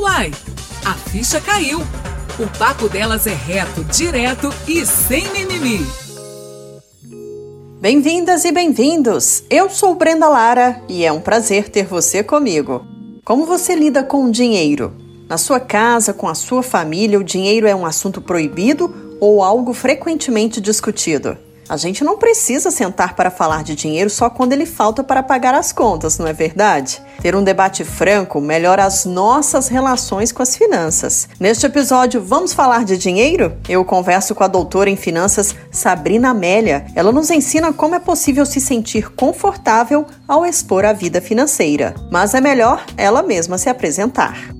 Uai, a ficha caiu. O papo delas é reto, direto e sem mimimi. Bem-vindas e bem-vindos! Eu sou Brenda Lara e é um prazer ter você comigo. Como você lida com o dinheiro? Na sua casa, com a sua família, o dinheiro é um assunto proibido ou algo frequentemente discutido? A gente não precisa sentar para falar de dinheiro só quando ele falta para pagar as contas, não é verdade? Ter um debate franco melhora as nossas relações com as finanças. Neste episódio, vamos falar de dinheiro? Eu converso com a doutora em finanças Sabrina Amélia. Ela nos ensina como é possível se sentir confortável ao expor a vida financeira. Mas é melhor ela mesma se apresentar.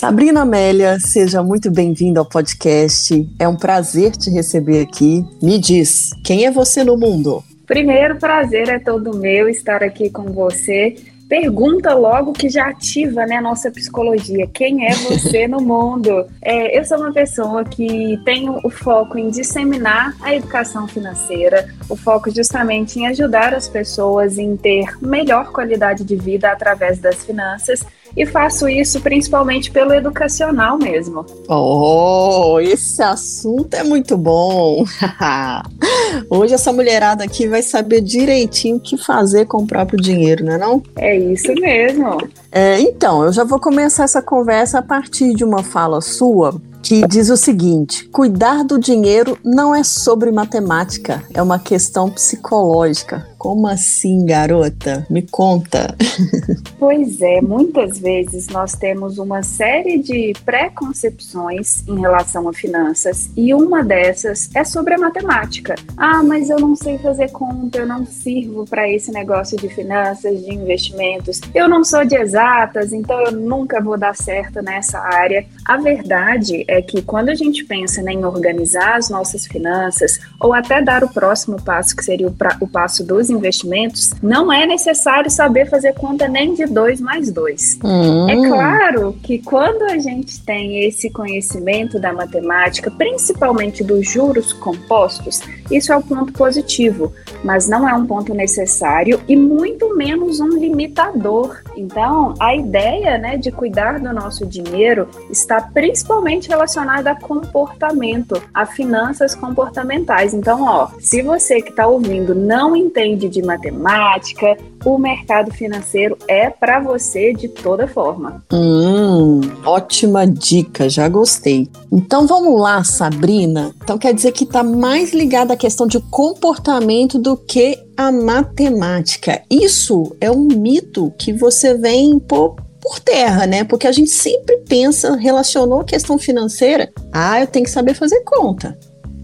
Sabrina Amélia, seja muito bem-vinda ao podcast. É um prazer te receber aqui. Me diz, quem é você no mundo? Primeiro, prazer é todo meu estar aqui com você. Pergunta logo que já ativa né, a nossa psicologia. Quem é você no mundo? É, eu sou uma pessoa que tenho o foco em disseminar a educação financeira, o foco justamente em ajudar as pessoas em ter melhor qualidade de vida através das finanças e faço isso principalmente pelo educacional mesmo. Oh, esse assunto é muito bom. Hoje essa mulherada aqui vai saber direitinho o que fazer com o próprio dinheiro, não é não? É isso mesmo. É, então, eu já vou começar essa conversa a partir de uma fala sua que diz o seguinte: cuidar do dinheiro não é sobre matemática, é uma questão psicológica. Como assim, garota? Me conta. Pois é, muitas vezes nós temos uma série de preconcepções em relação a finanças e uma dessas é sobre a matemática. Ah, mas eu não sei fazer conta, eu não sirvo para esse negócio de finanças, de investimentos, eu não sou de exatas, então eu nunca vou dar certo nessa área. A verdade é que quando a gente pensa em organizar as nossas finanças ou até dar o próximo passo, que seria o, pra, o passo dos investimentos, não é necessário saber fazer conta nem de dois mais dois. Hum. É claro que quando a gente tem esse conhecimento da matemática, principalmente dos juros compostos, isso é um ponto positivo, mas não é um ponto necessário e muito menos um limitador. Então, a ideia né, de cuidar do nosso dinheiro está principalmente relacionada a comportamento, a finanças comportamentais. Então, ó, se você que está ouvindo não entende de matemática, o mercado financeiro é para você de toda forma. Hum, ótima dica, já gostei. Então vamos lá, Sabrina. Então quer dizer que está mais ligada à questão de comportamento do que a matemática. Isso é um mito que você vem por por terra, né? Porque a gente sempre pensa, relacionou a questão financeira, ah, eu tenho que saber fazer conta.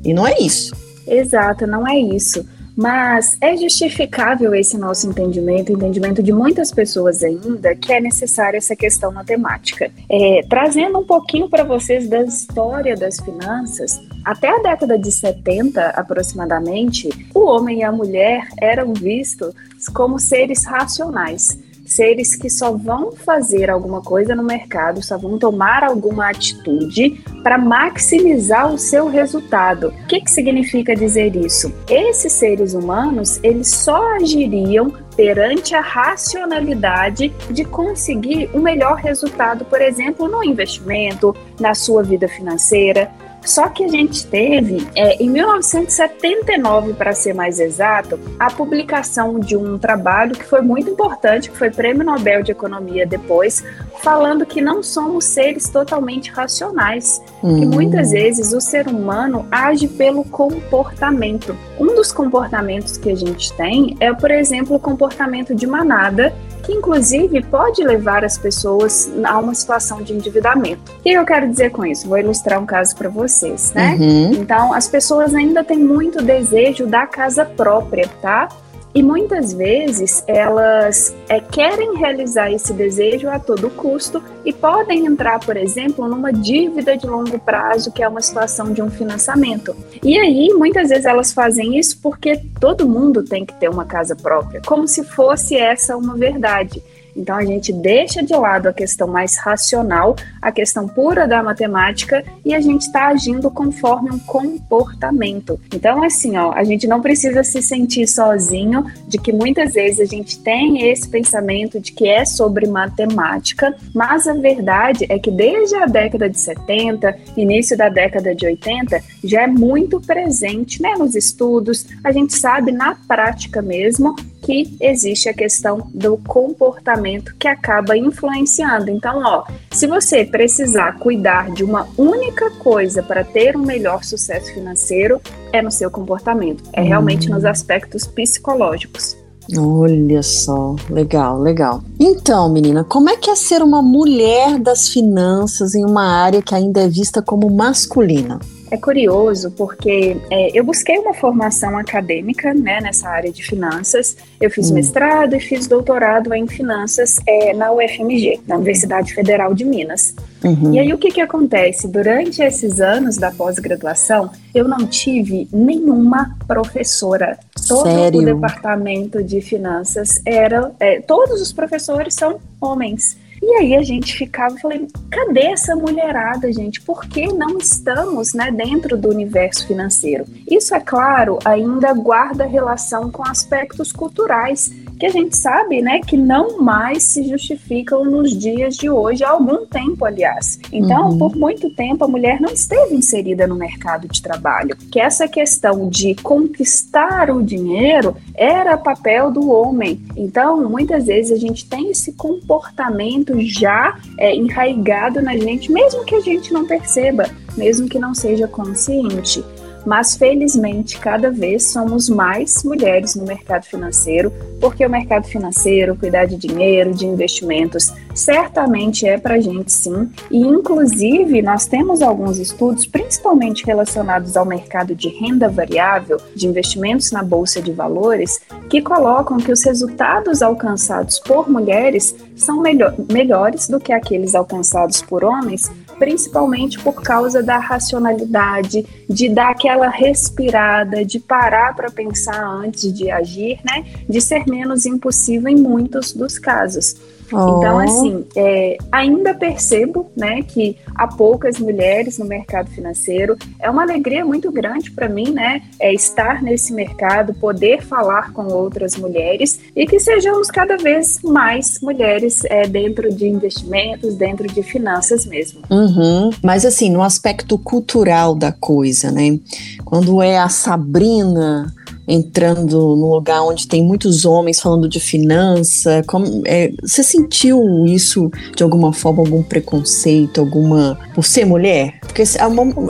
E não é isso. Exato, não é isso. Mas é justificável esse nosso entendimento, entendimento de muitas pessoas ainda, que é necessária essa questão matemática. É, trazendo um pouquinho para vocês da história das finanças, até a década de 70 aproximadamente, o homem e a mulher eram vistos como seres racionais seres que só vão fazer alguma coisa no mercado, só vão tomar alguma atitude para maximizar o seu resultado. O que, que significa dizer isso? Esses seres humanos, eles só agiriam perante a racionalidade de conseguir o um melhor resultado, por exemplo, no investimento, na sua vida financeira. Só que a gente teve, é, em 1979, para ser mais exato, a publicação de um trabalho que foi muito importante, que foi Prêmio Nobel de Economia depois, falando que não somos seres totalmente racionais, hum. que muitas vezes o ser humano age pelo comportamento. Um dos comportamentos que a gente tem é, por exemplo, o comportamento de manada, que inclusive pode levar as pessoas a uma situação de endividamento. O que eu quero dizer com isso? Vou ilustrar um caso para vocês, né? Uhum. Então, as pessoas ainda têm muito desejo da casa própria, tá? E muitas vezes elas é, querem realizar esse desejo a todo custo e podem entrar, por exemplo, numa dívida de longo prazo, que é uma situação de um financiamento. E aí, muitas vezes elas fazem isso porque todo mundo tem que ter uma casa própria, como se fosse essa uma verdade. Então a gente deixa de lado a questão mais racional, a questão pura da matemática e a gente está agindo conforme um comportamento. Então assim, ó, a gente não precisa se sentir sozinho de que muitas vezes a gente tem esse pensamento de que é sobre matemática, mas a verdade é que desde a década de 70, início da década de 80, já é muito presente, né, nos estudos. A gente sabe na prática mesmo que existe a questão do comportamento que acaba influenciando. Então, ó, se você precisar cuidar de uma única coisa para ter um melhor sucesso financeiro, é no seu comportamento, é realmente nos aspectos psicológicos. Olha só, legal, legal. Então, menina, como é que é ser uma mulher das finanças em uma área que ainda é vista como masculina? É curioso porque é, eu busquei uma formação acadêmica né, nessa área de finanças. Eu fiz hum. mestrado e fiz doutorado em finanças é, na UFMG, na Universidade Federal de Minas. Uhum. E aí o que, que acontece? Durante esses anos da pós-graduação, eu não tive nenhuma professora. Todo Sério? o departamento de finanças era. É, todos os professores são homens. E aí a gente ficava, falei, cadê essa mulherada, gente? Por que não estamos, né, dentro do universo financeiro? Isso é claro, ainda guarda relação com aspectos culturais que a gente sabe, né, que não mais se justificam nos dias de hoje, há algum tempo, aliás. Então, uhum. por muito tempo, a mulher não esteve inserida no mercado de trabalho. Que essa questão de conquistar o dinheiro era papel do homem. Então, muitas vezes a gente tem esse comportamento já é, enraigado na gente, mesmo que a gente não perceba, mesmo que não seja consciente. Mas felizmente, cada vez somos mais mulheres no mercado financeiro, porque o mercado financeiro, cuidar de dinheiro, de investimentos, certamente é para a gente sim. E inclusive nós temos alguns estudos, principalmente relacionados ao mercado de renda variável, de investimentos na bolsa de valores, que colocam que os resultados alcançados por mulheres são melhor, melhores do que aqueles alcançados por homens, principalmente por causa da racionalidade, de dar aquela respirada, de parar para pensar antes de agir, né? De ser menos impossível em muitos dos casos. Oh. Então, assim, é, ainda percebo né, que há poucas mulheres no mercado financeiro. É uma alegria muito grande para mim, né? É estar nesse mercado, poder falar com outras mulheres e que sejamos cada vez mais mulheres é, dentro de investimentos, dentro de finanças mesmo. Uhum. Mas assim, no aspecto cultural da coisa, né? Quando é a Sabrina entrando num lugar onde tem muitos homens falando de finança. Como, é, você sentiu isso de alguma forma, algum preconceito, alguma. por ser mulher? Porque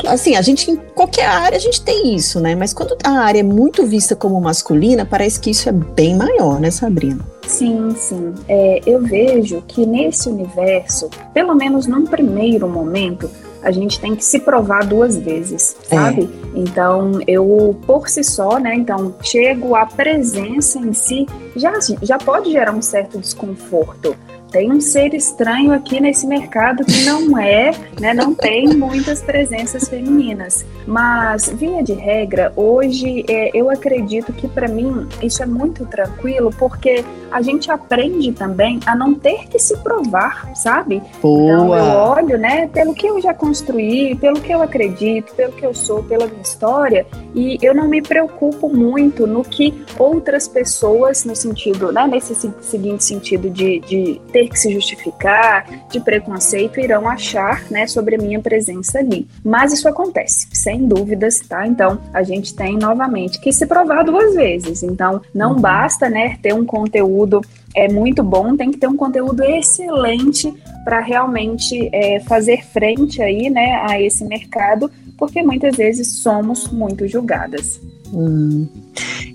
assim, a gente, em qualquer área, a gente tem isso, né? Mas quando a área é muito vista como masculina, parece que isso é bem maior, né, Sabrina? Sim, sim. É, eu vejo que nesse universo, pelo menos num primeiro momento, a gente tem que se provar duas vezes, sabe? É. Então, eu por si só, né? Então, chego a presença em si já já pode gerar um certo desconforto tem um ser estranho aqui nesse mercado que não é, né, não tem muitas presenças femininas. Mas, via de regra, hoje é, eu acredito que para mim isso é muito tranquilo, porque a gente aprende também a não ter que se provar, sabe? Boa. Então eu olho, né, pelo que eu já construí, pelo que eu acredito, pelo que eu sou, pela minha história, e eu não me preocupo muito no que outras pessoas, no sentido, né, nesse seguinte sentido de, de ter que se justificar, de preconceito, irão achar, né, sobre a minha presença ali. Mas isso acontece, sem dúvidas, tá? Então, a gente tem novamente que se provar duas vezes. Então, não uhum. basta, né, ter um conteúdo é muito bom, tem que ter um conteúdo excelente para realmente é, fazer frente aí, né, a esse mercado, porque muitas vezes somos muito julgadas. Hum.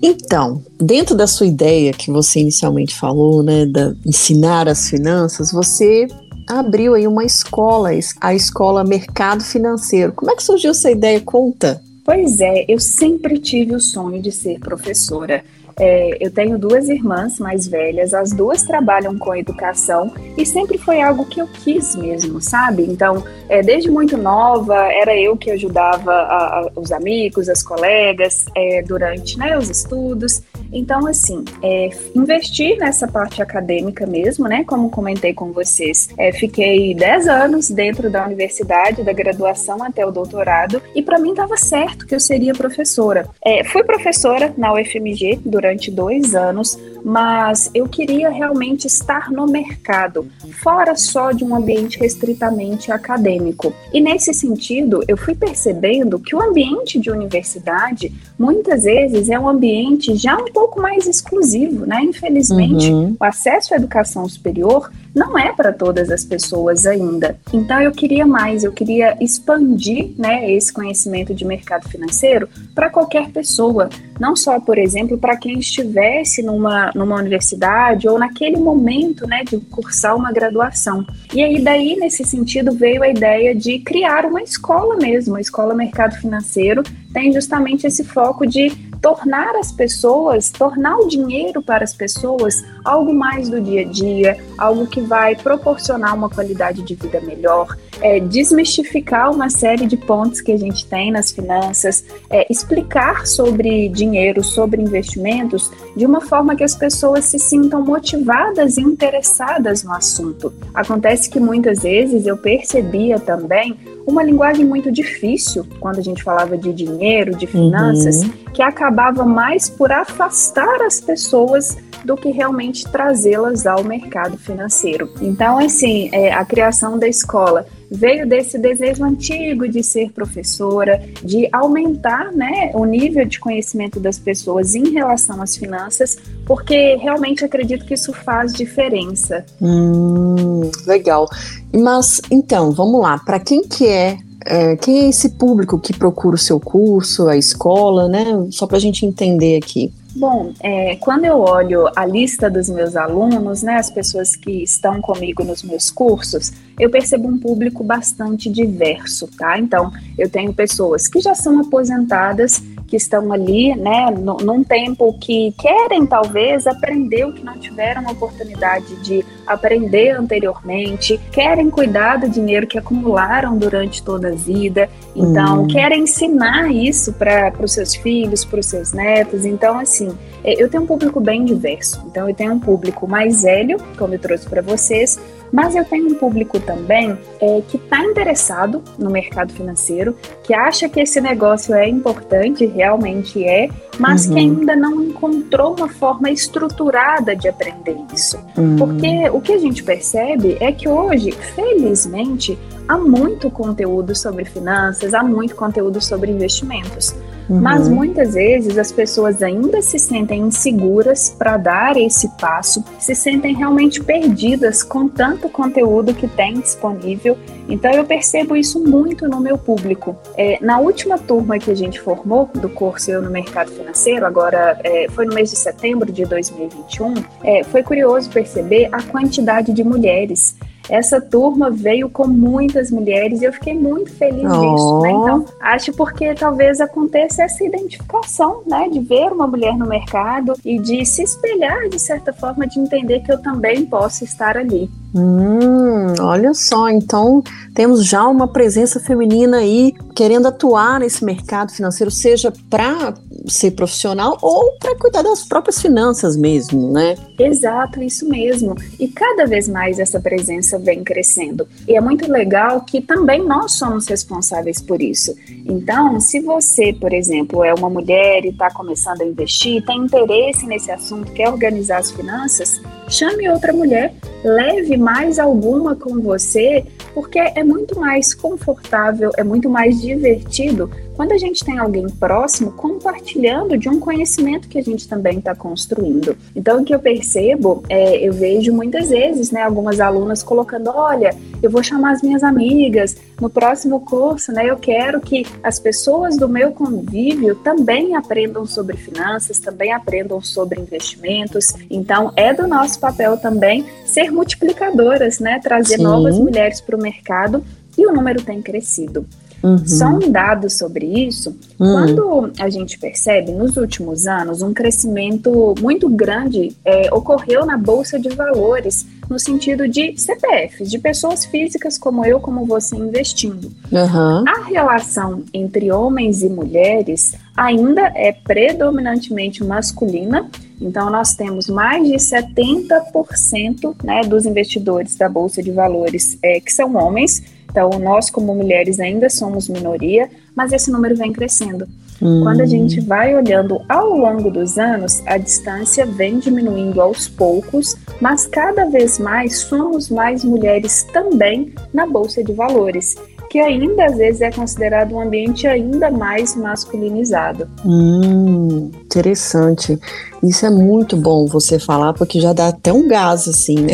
Então, dentro da sua ideia que você inicialmente falou, né, da ensinar as finanças, você abriu aí uma escola, a escola Mercado Financeiro. Como é que surgiu essa ideia? Conta. Pois é, eu sempre tive o sonho de ser professora. É, eu tenho duas irmãs mais velhas, as duas trabalham com educação e sempre foi algo que eu quis mesmo, sabe? Então, é, desde muito nova, era eu que ajudava a, a, os amigos, as colegas, é, durante né, os estudos. Então, assim, é, investir nessa parte acadêmica mesmo, né? Como comentei com vocês, é, fiquei 10 anos dentro da universidade, da graduação até o doutorado, e para mim estava certo que eu seria professora. É, fui professora na UFMG durante dois anos, mas eu queria realmente estar no mercado, fora só de um ambiente restritamente acadêmico. E nesse sentido, eu fui percebendo que o ambiente de universidade muitas vezes é um ambiente já um pouco mais exclusivo, né? Infelizmente, uhum. o acesso à educação superior não é para todas as pessoas ainda. Então eu queria mais, eu queria expandir, né, esse conhecimento de mercado financeiro para qualquer pessoa, não só, por exemplo, para quem estivesse numa, numa universidade ou naquele momento, né, de cursar uma graduação. E aí daí nesse sentido veio a ideia de criar uma escola mesmo, a escola mercado financeiro tem justamente esse foco de tornar as pessoas, tornar o dinheiro para as pessoas algo mais do dia a dia, algo que vai proporcionar uma qualidade de vida melhor, é, desmistificar uma série de pontos que a gente tem nas finanças, é, explicar sobre dinheiro, sobre investimentos, de uma forma que as pessoas se sintam motivadas e interessadas no assunto. Acontece que muitas vezes eu percebia também uma linguagem muito difícil quando a gente falava de dinheiro, de finanças, uhum. que acabava mais por afastar as pessoas do que realmente trazê-las ao mercado financeiro. Então, assim, é, a criação da escola veio desse desejo antigo de ser professora, de aumentar né, o nível de conhecimento das pessoas em relação às finanças, porque realmente acredito que isso faz diferença. Hum, legal. Mas então, vamos lá, para quem que é é, quem é esse público que procura o seu curso, a escola, né? Só para a gente entender aqui. Bom, é, quando eu olho a lista dos meus alunos, né, as pessoas que estão comigo nos meus cursos, eu percebo um público bastante diverso, tá? Então, eu tenho pessoas que já são aposentadas que estão ali, né, num tempo que querem talvez aprender o que não tiveram a oportunidade de aprender anteriormente, querem cuidar do dinheiro que acumularam durante toda a vida, então hum. querem ensinar isso para os seus filhos, para os seus netos. Então, assim, é, eu tenho um público bem diverso. Então, eu tenho um público mais velho, como eu trouxe para vocês, mas eu tenho um público também é, que está interessado no mercado financeiro, que acha que esse negócio é importante, realmente é, mas uhum. que ainda não encontrou uma forma estruturada de aprender isso. Uhum. Porque o que a gente percebe é que hoje, felizmente, há muito conteúdo sobre finanças, há muito conteúdo sobre investimentos. Uhum. Mas muitas vezes as pessoas ainda se sentem inseguras para dar esse passo, se sentem realmente perdidas com tanto conteúdo que tem disponível. Então eu percebo isso muito no meu público. É, na última turma que a gente formou do curso Eu no Mercado Financeiro, agora é, foi no mês de setembro de 2021, é, foi curioso perceber a quantidade de mulheres essa turma veio com muitas mulheres e eu fiquei muito feliz oh. disso, né? Então, acho porque talvez aconteça essa identificação, né? De ver uma mulher no mercado e de se espelhar, de certa forma, de entender que eu também posso estar ali. Hum, olha só, então temos já uma presença feminina aí querendo atuar nesse mercado financeiro, seja para ser profissional ou para cuidar das próprias finanças mesmo, né? Exato, isso mesmo. E cada vez mais essa presença vem crescendo. E é muito legal que também nós somos responsáveis por isso. Então, se você, por exemplo, é uma mulher e está começando a investir, tem interesse nesse assunto, quer organizar as finanças, chame outra mulher, leve mais alguma com você, porque é muito mais confortável, é muito mais divertido quando a gente tem alguém próximo compartilhando de um conhecimento que a gente também está construindo. Então, o que eu percebo, é, eu vejo muitas vezes, né, algumas alunas colocando, olha, eu vou chamar as minhas amigas no próximo curso, né, eu quero que as pessoas do meu convívio também aprendam sobre finanças, também aprendam sobre investimentos. Então, é do nosso papel também ser multiplicadoras, né, trazer Sim. novas mulheres para o mercado e o número tem crescido. Uhum. Só um dado sobre isso, uhum. quando a gente percebe nos últimos anos um crescimento muito grande é, ocorreu na Bolsa de Valores, no sentido de CPFs, de pessoas físicas como eu, como você investindo. Uhum. A relação entre homens e mulheres ainda é predominantemente masculina Então, nós temos mais de 70% né, dos investidores da Bolsa de Valores é, que são homens. Então, nós, como mulheres, ainda somos minoria, mas esse número vem crescendo. Hum. Quando a gente vai olhando ao longo dos anos, a distância vem diminuindo aos poucos, mas cada vez mais somos mais mulheres também na Bolsa de Valores que ainda às vezes é considerado um ambiente ainda mais masculinizado. Hum, interessante. Isso é muito bom você falar, porque já dá até um gás, assim, né?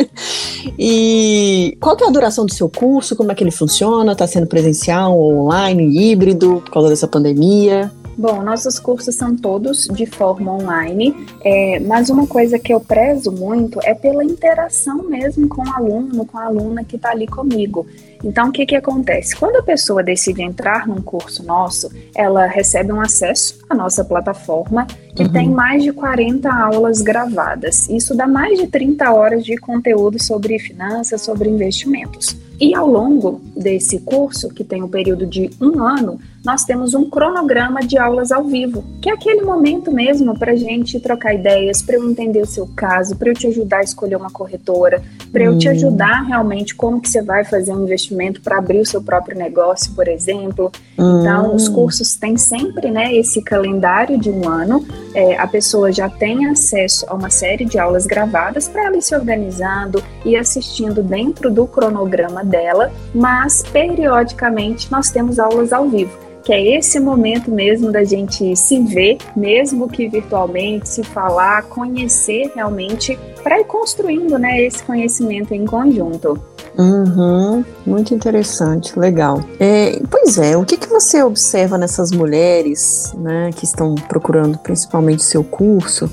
e qual que é a duração do seu curso? Como é que ele funciona? Está sendo presencial, online, híbrido, por causa dessa pandemia? Bom, nossos cursos são todos de forma online, é, mas uma coisa que eu prezo muito é pela interação mesmo com o aluno, com a aluna que está ali comigo. Então, o que, que acontece? Quando a pessoa decide entrar num curso nosso, ela recebe um acesso à nossa plataforma que uhum. tem mais de 40 aulas gravadas. Isso dá mais de 30 horas de conteúdo sobre finanças, sobre investimentos. E ao longo desse curso, que tem um período de um ano, nós temos um cronograma de aulas ao vivo, que é aquele momento mesmo para a gente trocar ideias, para eu entender o seu caso, para eu te ajudar a escolher uma corretora, para eu te hum. ajudar realmente como que você vai fazer um investimento para abrir o seu próprio negócio, por exemplo. Então, os hum. cursos têm sempre né, esse calendário de um ano. É, a pessoa já tem acesso a uma série de aulas gravadas para ela ir se organizando e assistindo dentro do cronograma dela, mas periodicamente nós temos aulas ao vivo que é esse momento mesmo da gente se ver, mesmo que virtualmente, se falar, conhecer realmente, para ir construindo né, esse conhecimento em conjunto. Uhum, muito interessante, legal. É, pois é, o que, que você observa nessas mulheres né, que estão procurando principalmente seu curso?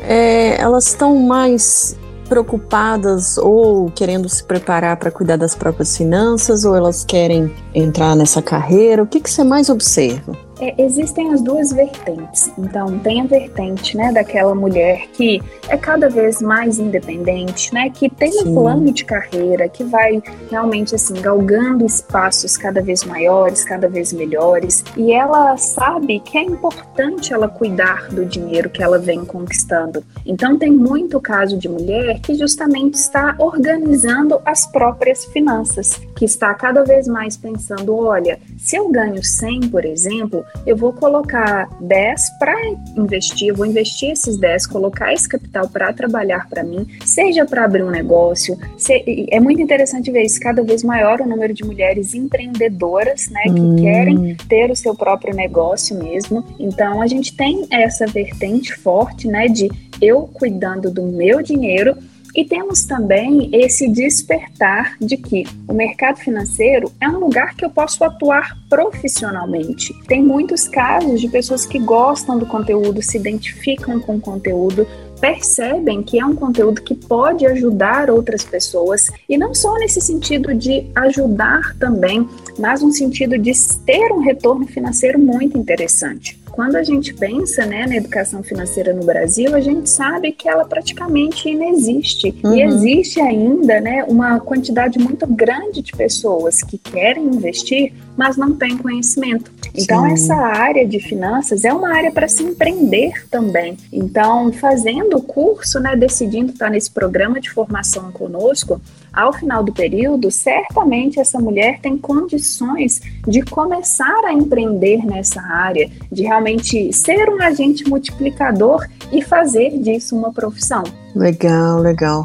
É, elas estão mais preocupadas ou querendo se preparar para cuidar das próprias finanças ou elas querem entrar nessa carreira? O que, que você mais observa? É, existem as duas vertentes. Então, tem a vertente, né, daquela mulher que é cada vez mais independente, né, que tem Sim. um plano de carreira, que vai realmente assim galgando espaços cada vez maiores, cada vez melhores, e ela sabe que é importante ela cuidar do dinheiro que ela vem conquistando. Então, tem muito caso de mulher que justamente está organizando as próprias finanças, que está cada vez mais pensando, olha, se eu ganho 100, por exemplo, eu vou colocar 10 para investir, eu vou investir esses 10, colocar esse capital para trabalhar para mim, seja para abrir um negócio. Se, é muito interessante ver isso, cada vez maior o número de mulheres empreendedoras, né, que hum. querem ter o seu próprio negócio mesmo. Então, a gente tem essa vertente forte, né, de eu cuidando do meu dinheiro e temos também esse despertar de que o mercado financeiro é um lugar que eu posso atuar profissionalmente. Tem muitos casos de pessoas que gostam do conteúdo, se identificam com o conteúdo, percebem que é um conteúdo que pode ajudar outras pessoas e não só nesse sentido de ajudar também, mas no sentido de ter um retorno financeiro muito interessante quando a gente pensa né, na educação financeira no Brasil, a gente sabe que ela praticamente inexiste. Uhum. E existe ainda né, uma quantidade muito grande de pessoas que querem investir, mas não têm conhecimento. Então, Sim. essa área de finanças é uma área para se empreender também. Então, fazendo o curso, né, decidindo estar nesse programa de formação conosco, ao final do período, certamente essa mulher tem condições de começar a empreender nessa área, de realmente ser um agente multiplicador e fazer disso uma profissão. Legal, legal.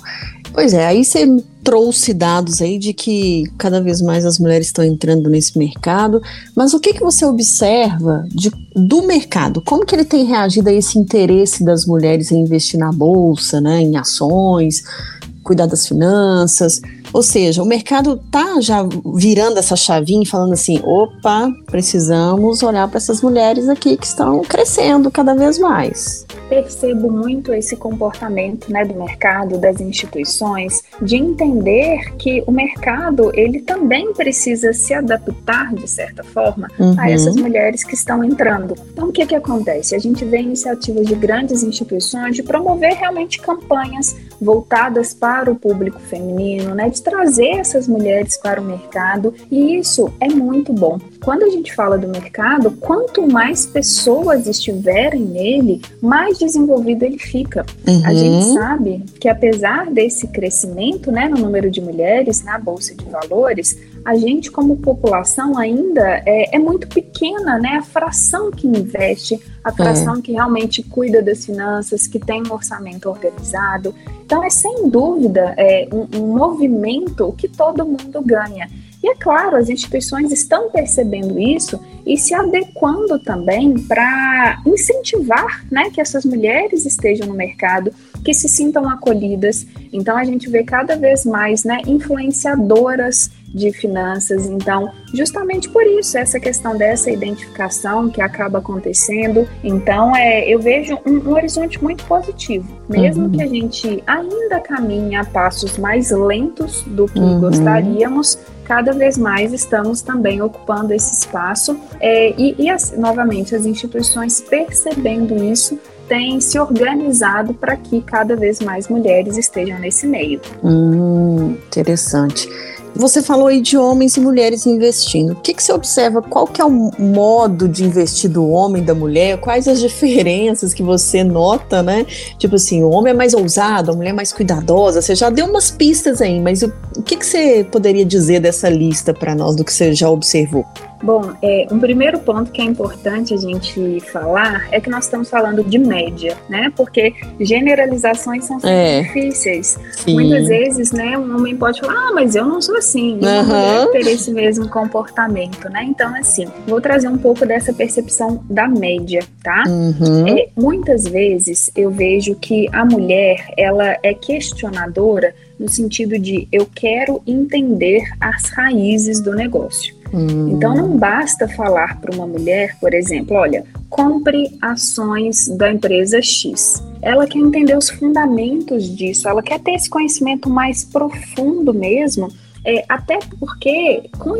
Pois é, aí você trouxe dados aí de que cada vez mais as mulheres estão entrando nesse mercado, mas o que, que você observa de, do mercado? Como que ele tem reagido a esse interesse das mulheres em investir na bolsa, né, em ações? Cuidar das finanças. Ou seja, o mercado tá já virando essa chavinha e falando assim: opa, precisamos olhar para essas mulheres aqui que estão crescendo cada vez mais. Percebo muito esse comportamento né, do mercado, das instituições, de entender que o mercado ele também precisa se adaptar de certa forma uhum. a essas mulheres que estão entrando. Então, o que, que acontece? A gente vê iniciativas de grandes instituições de promover realmente campanhas voltadas para o público feminino, né, de trazer essas mulheres para o mercado e isso é muito bom. Quando a gente fala do mercado, quanto mais pessoas estiverem nele, mais desenvolvido ele fica. Uhum. A gente sabe que apesar desse crescimento né, no número de mulheres na Bolsa de Valores, a gente, como população, ainda é, é muito pequena, né? A fração que investe, a fração é. que realmente cuida das finanças, que tem um orçamento organizado. Então, é sem dúvida é, um, um movimento que todo mundo ganha. E é claro, as instituições estão percebendo isso e se adequando também para incentivar né, que essas mulheres estejam no mercado, que se sintam acolhidas. Então a gente vê cada vez mais né, influenciadoras de finanças. Então, justamente por isso, essa questão dessa identificação que acaba acontecendo. Então, é, eu vejo um, um horizonte muito positivo. Mesmo uhum. que a gente ainda caminhe a passos mais lentos do que uhum. gostaríamos, cada vez mais estamos também ocupando esse espaço é, e, e as, novamente as instituições percebendo isso têm se organizado para que cada vez mais mulheres estejam nesse meio. Hum, interessante. Você falou aí de homens e mulheres investindo. O que, que você observa? Qual que é o modo de investir do homem da mulher? Quais as diferenças que você nota, né? Tipo assim, o homem é mais ousado, a mulher é mais cuidadosa. Você já deu umas pistas aí, mas o, o que, que você poderia dizer dessa lista para nós, do que você já observou? Bom, é, um primeiro ponto que é importante a gente falar é que nós estamos falando de média, né? Porque generalizações são é, difíceis. Sim. Muitas vezes, né, um homem pode falar, ah, mas eu não sou assim, eu uhum. não ter esse mesmo comportamento, né? Então, assim, vou trazer um pouco dessa percepção da média, tá? Uhum. É, muitas vezes eu vejo que a mulher, ela é questionadora no sentido de eu quero entender as raízes do negócio. Hum. Então não basta falar para uma mulher, por exemplo, olha, compre ações da empresa X. Ela quer entender os fundamentos disso, ela quer ter esse conhecimento mais profundo mesmo. É, até porque com,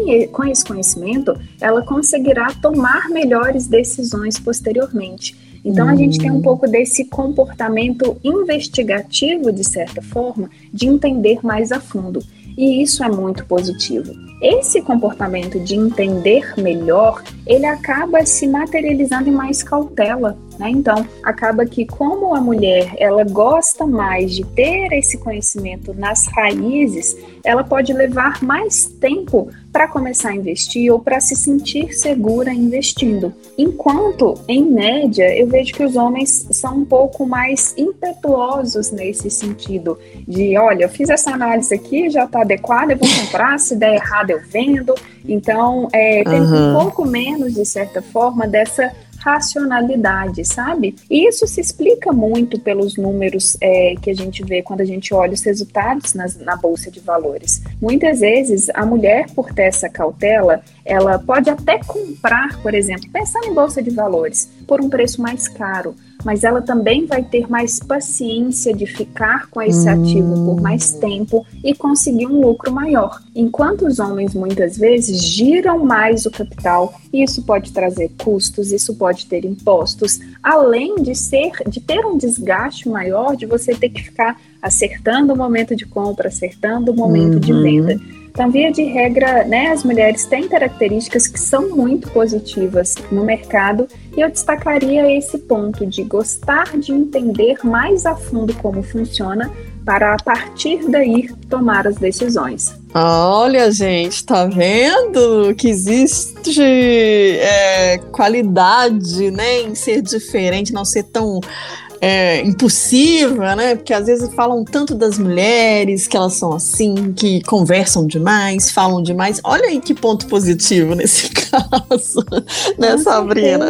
esse conhecimento ela conseguirá tomar melhores decisões posteriormente. Então, a gente tem um hum. pouco desse comportamento investigativo, de certa forma, de entender mais a fundo. E isso é muito positivo. Esse comportamento de entender melhor, ele acaba se materializando em mais cautela, né? Então, acaba que como a mulher, ela gosta mais de ter esse conhecimento nas raízes, ela pode levar mais tempo para começar a investir ou para se sentir segura investindo. Enquanto, em média, eu vejo que os homens são um pouco mais impetuosos nesse sentido, de olha, eu fiz essa análise aqui, já está adequada, eu vou comprar, se der errado eu vendo. Então, é, tem uhum. um pouco menos, de certa forma, dessa racionalidade, sabe? E isso se explica muito pelos números é, que a gente vê quando a gente olha os resultados nas, na bolsa de valores. Muitas vezes a mulher, por ter essa cautela, ela pode até comprar, por exemplo, pensando em bolsa de valores, por um preço mais caro, mas ela também vai ter mais paciência de ficar com esse ativo por mais hum. tempo e conseguir um lucro maior. Enquanto os homens muitas vezes giram mais o capital, isso pode trazer custos, isso pode ter impostos, além de ser de ter um desgaste maior de você ter que ficar acertando o momento de compra, acertando o momento uhum. de venda. Então, via de regra, né, as mulheres têm características que são muito positivas no mercado e eu destacaria esse ponto de gostar de entender mais a fundo como funciona para a partir daí tomar as decisões. Olha, gente, tá vendo que existe é, qualidade, né, em ser diferente, não ser tão é, impulsiva, né? Porque às vezes falam tanto das mulheres, que elas são assim, que conversam demais, falam demais. Olha aí que ponto positivo nesse caso, né, Sabrina?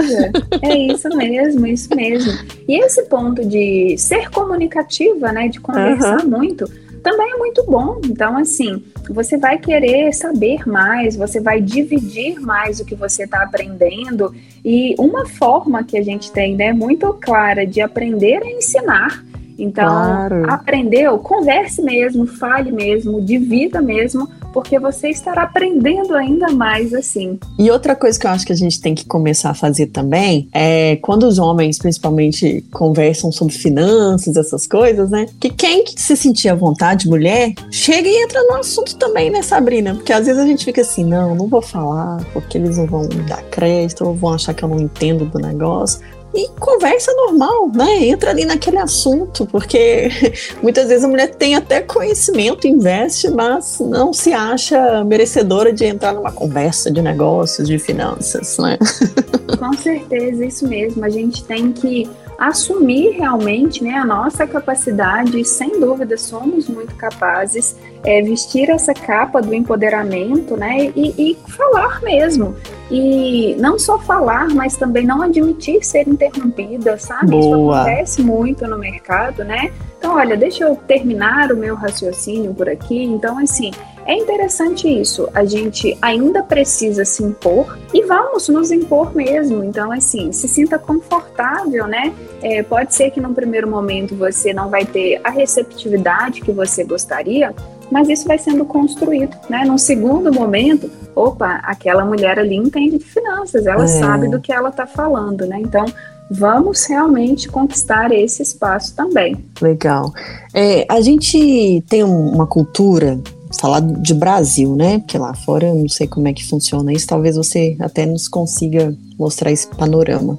É isso mesmo, isso mesmo. E esse ponto de ser comunicativa, né? De conversar uhum. muito também é muito bom. Então, assim, você vai querer saber mais, você vai dividir mais o que você está aprendendo. E uma forma que a gente tem, né, muito clara de aprender é ensinar. Então, claro. aprendeu, converse mesmo, fale mesmo, divida mesmo, porque você estará aprendendo ainda mais assim. E outra coisa que eu acho que a gente tem que começar a fazer também é quando os homens, principalmente, conversam sobre finanças, essas coisas, né? Que quem se sentir à vontade, mulher, chega e entra no assunto também, né, Sabrina? Porque às vezes a gente fica assim, não, não vou falar, porque eles não vão me dar crédito, ou vão achar que eu não entendo do negócio e conversa normal, né? Entra ali naquele assunto, porque muitas vezes a mulher tem até conhecimento, investe, mas não se acha merecedora de entrar numa conversa de negócios, de finanças, né? Com certeza, isso mesmo. A gente tem que assumir realmente né, a nossa capacidade, sem dúvida somos muito capazes, é, vestir essa capa do empoderamento né, e, e falar mesmo. E não só falar, mas também não admitir ser interrompida, sabe? Boa. Isso acontece muito no mercado, né? Então, olha, deixa eu terminar o meu raciocínio por aqui. Então, assim, é interessante isso. A gente ainda precisa se impor e vamos nos impor mesmo. Então, assim, se sinta confortável, né? É, pode ser que num primeiro momento você não vai ter a receptividade que você gostaria, mas isso vai sendo construído, né? Num segundo momento, opa, aquela mulher ali entende de finanças, ela é. sabe do que ela está falando, né? Então, vamos realmente conquistar esse espaço também. Legal. É, a gente tem uma cultura falar de Brasil, né? Porque lá fora eu não sei como é que funciona isso, talvez você até nos consiga mostrar esse panorama.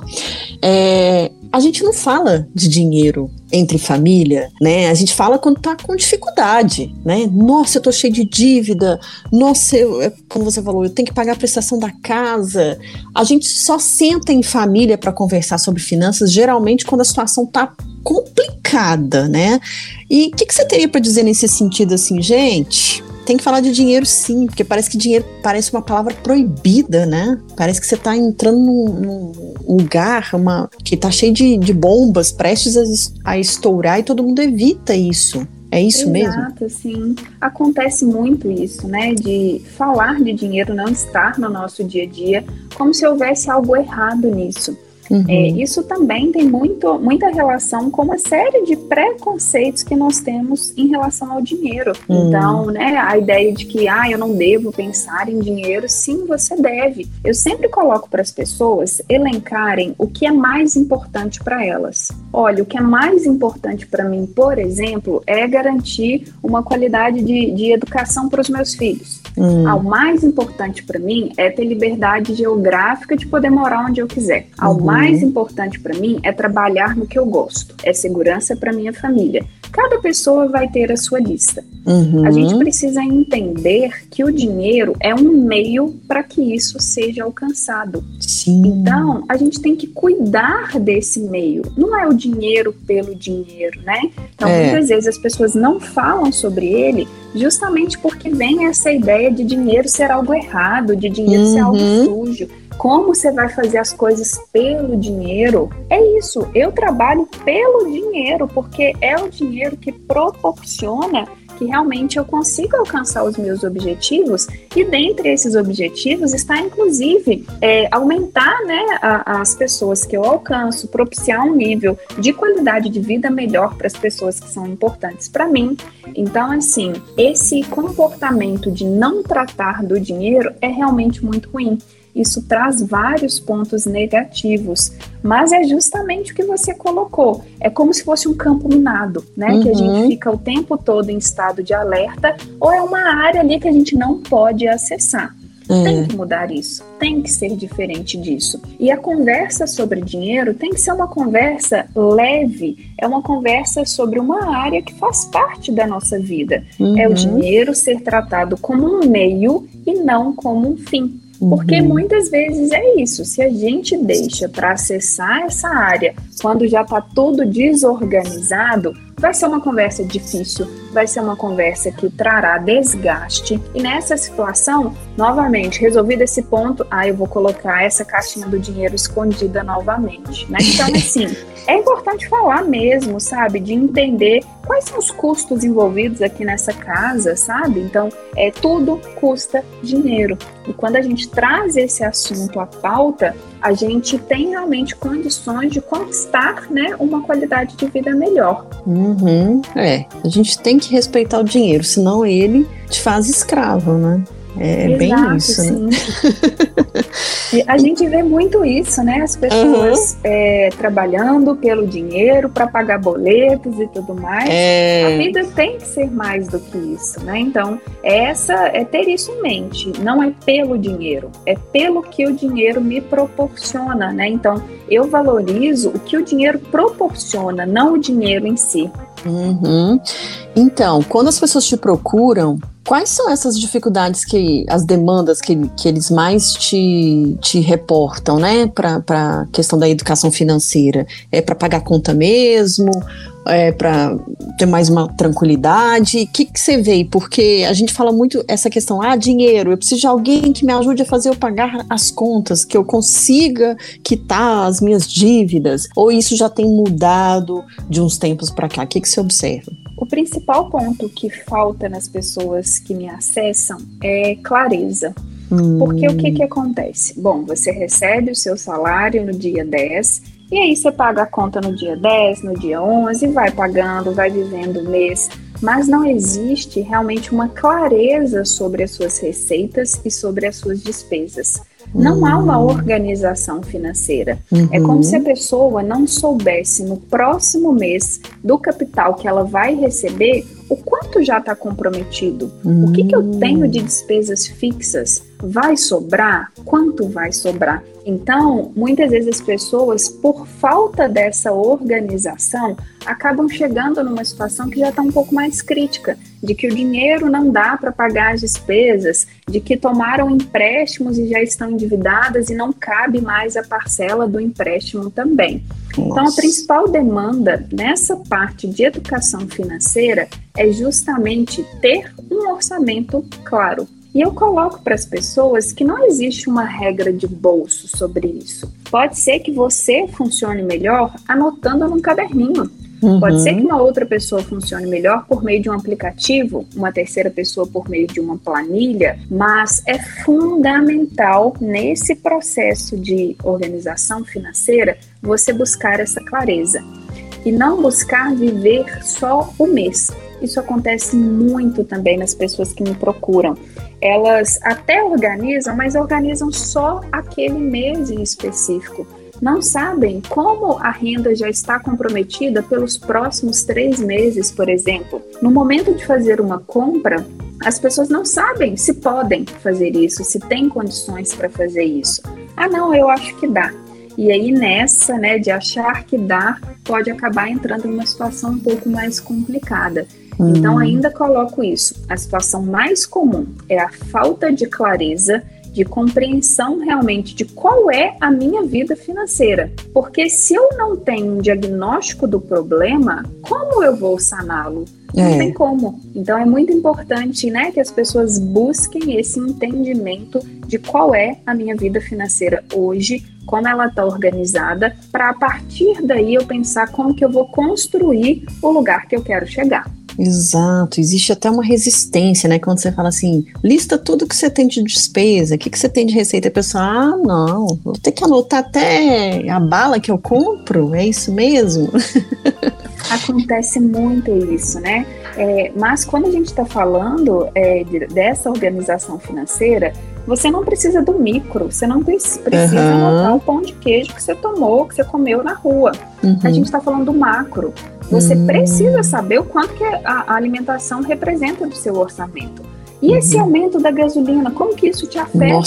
É, a gente não fala de dinheiro entre família, né? A gente fala quando tá com dificuldade, né? Nossa, eu tô cheio de dívida. Nossa, eu, é, como você falou, eu tenho que pagar a prestação da casa. A gente só senta em família para conversar sobre finanças, geralmente quando a situação tá complicada, né? E o que, que você teria para dizer nesse sentido assim, gente? Tem que falar de dinheiro sim, porque parece que dinheiro parece uma palavra proibida, né? Parece que você está entrando num, num, lugar uma, que está cheio de, de bombas, prestes a, a estourar e todo mundo evita isso. É isso Exato, mesmo? Exato, sim. Acontece muito isso, né? De falar de dinheiro não estar no nosso dia a dia, como se houvesse algo errado nisso. Uhum. É, isso também tem muito, muita relação com uma série de preconceitos que nós temos em relação ao dinheiro. Uhum. Então, né, a ideia de que ah, eu não devo pensar em dinheiro, sim, você deve. Eu sempre coloco para as pessoas elencarem o que é mais importante para elas. Olha, o que é mais importante para mim, por exemplo, é garantir uma qualidade de, de educação para os meus filhos. Uhum. Ah, o mais importante para mim é ter liberdade geográfica de poder morar onde eu quiser. Ah, o mais mais importante para mim é trabalhar no que eu gosto, é segurança para minha família. Cada pessoa vai ter a sua lista. Uhum. A gente precisa entender que o dinheiro é um meio para que isso seja alcançado. Sim. Então, a gente tem que cuidar desse meio. Não é o dinheiro pelo dinheiro, né? Então, é. muitas vezes as pessoas não falam sobre ele justamente porque vem essa ideia de dinheiro ser algo errado, de dinheiro uhum. ser algo uhum. sujo como você vai fazer as coisas pelo dinheiro, é isso. Eu trabalho pelo dinheiro, porque é o dinheiro que proporciona que realmente eu consiga alcançar os meus objetivos e dentre esses objetivos está inclusive é, aumentar né, a, as pessoas que eu alcanço, propiciar um nível de qualidade de vida melhor para as pessoas que são importantes para mim. Então, assim, esse comportamento de não tratar do dinheiro é realmente muito ruim isso traz vários pontos negativos, mas é justamente o que você colocou. É como se fosse um campo minado, né? Uhum. Que a gente uhum. fica o tempo todo em estado de alerta, ou é uma área ali que a gente não pode acessar. É. Tem que mudar isso, tem que ser diferente disso. E a conversa sobre dinheiro tem que ser uma conversa leve, é uma conversa sobre uma área que faz parte da nossa vida. Uhum. É o uhum. dinheiro ser tratado como um meio e não como um fim. Porque uhum. muitas vezes é isso. Se a gente deixa para acessar essa área quando já está tudo desorganizado, vai ser uma conversa difícil, vai ser uma conversa que trará desgaste. E nessa situação, novamente, resolvido esse ponto, ah, eu vou colocar essa caixinha do dinheiro escondida novamente. Né? Então, assim, é importante falar mesmo, sabe? De entender quais são os custos envolvidos aqui nessa casa, sabe? Então, é tudo custa dinheiro. E quando a gente traz esse assunto à pauta, a gente tem realmente condições de conquistar, né, uma qualidade de vida melhor. Uhum, é, a gente tem que respeitar o dinheiro, senão ele te faz escravo, né? É Exato, bem isso, né? sim. né? a gente vê muito isso, né? As pessoas uhum. é, trabalhando pelo dinheiro para pagar boletos e tudo mais. É... A vida tem que ser mais do que isso, né? Então, essa é ter isso em mente. Não é pelo dinheiro, é pelo que o dinheiro me proporciona, né? Então, eu valorizo o que o dinheiro proporciona, não o dinheiro em si. Uhum. Então, quando as pessoas te procuram, quais são essas dificuldades que, as demandas que, que eles mais te, te reportam, né, para a questão da educação financeira? É para pagar conta mesmo? É para ter mais uma tranquilidade? O que, você vê? Porque a gente fala muito essa questão, ah, dinheiro, eu preciso de alguém que me ajude a fazer eu pagar as contas, que eu consiga quitar as minhas dívidas. Ou isso já tem mudado de uns tempos para cá? O que você observa? O principal ponto que falta nas pessoas que me acessam é clareza. Hum. Porque o que, que acontece? Bom, você recebe o seu salário no dia 10 e aí você paga a conta no dia 10, no dia 11, vai pagando, vai vivendo o mês, mas não existe realmente uma clareza sobre as suas receitas e sobre as suas despesas. Não há uma hum. organização financeira. Uhum. É como se a pessoa não soubesse no próximo mês do capital que ela vai receber o quanto já está comprometido. Uhum. O que, que eu tenho de despesas fixas? Vai sobrar? Quanto vai sobrar? Então, muitas vezes as pessoas, por falta dessa organização, acabam chegando numa situação que já está um pouco mais crítica, de que o dinheiro não dá para pagar as despesas, de que tomaram empréstimos e já estão endividadas e não cabe mais a parcela do empréstimo também. Nossa. Então, a principal demanda nessa parte de educação financeira é justamente ter um orçamento claro. E eu coloco para as pessoas que não existe uma regra de bolso sobre isso. Pode ser que você funcione melhor anotando num caderninho. Uhum. Pode ser que uma outra pessoa funcione melhor por meio de um aplicativo, uma terceira pessoa por meio de uma planilha, mas é fundamental nesse processo de organização financeira você buscar essa clareza e não buscar viver só o mês. Isso acontece muito também nas pessoas que me procuram. Elas até organizam, mas organizam só aquele mês em específico não sabem como a renda já está comprometida pelos próximos três meses, por exemplo. No momento de fazer uma compra, as pessoas não sabem se podem fazer isso, se têm condições para fazer isso. Ah, não, eu acho que dá. E aí nessa, né, de achar que dá, pode acabar entrando em uma situação um pouco mais complicada. Hum. Então ainda coloco isso. A situação mais comum é a falta de clareza de compreensão realmente de qual é a minha vida financeira. Porque se eu não tenho um diagnóstico do problema, como eu vou saná-lo? Não é. tem como. Então é muito importante, né, que as pessoas busquem esse entendimento de qual é a minha vida financeira hoje, como ela está organizada, para a partir daí eu pensar como que eu vou construir o lugar que eu quero chegar. Exato, existe até uma resistência, né? Quando você fala assim, lista tudo que você tem de despesa, o que, que você tem de receita, a pessoa, ah, não, vou ter que anotar até a bala que eu compro, é isso mesmo? Acontece muito isso, né? É, mas quando a gente está falando é, de, dessa organização financeira, você não precisa do micro, você não precisa uhum. anotar o pão de queijo que você tomou, que você comeu na rua. Uhum. A gente está falando do macro. Você uhum. precisa saber o quanto que a alimentação representa do seu orçamento. E esse uhum. aumento da gasolina, como que isso te afeta?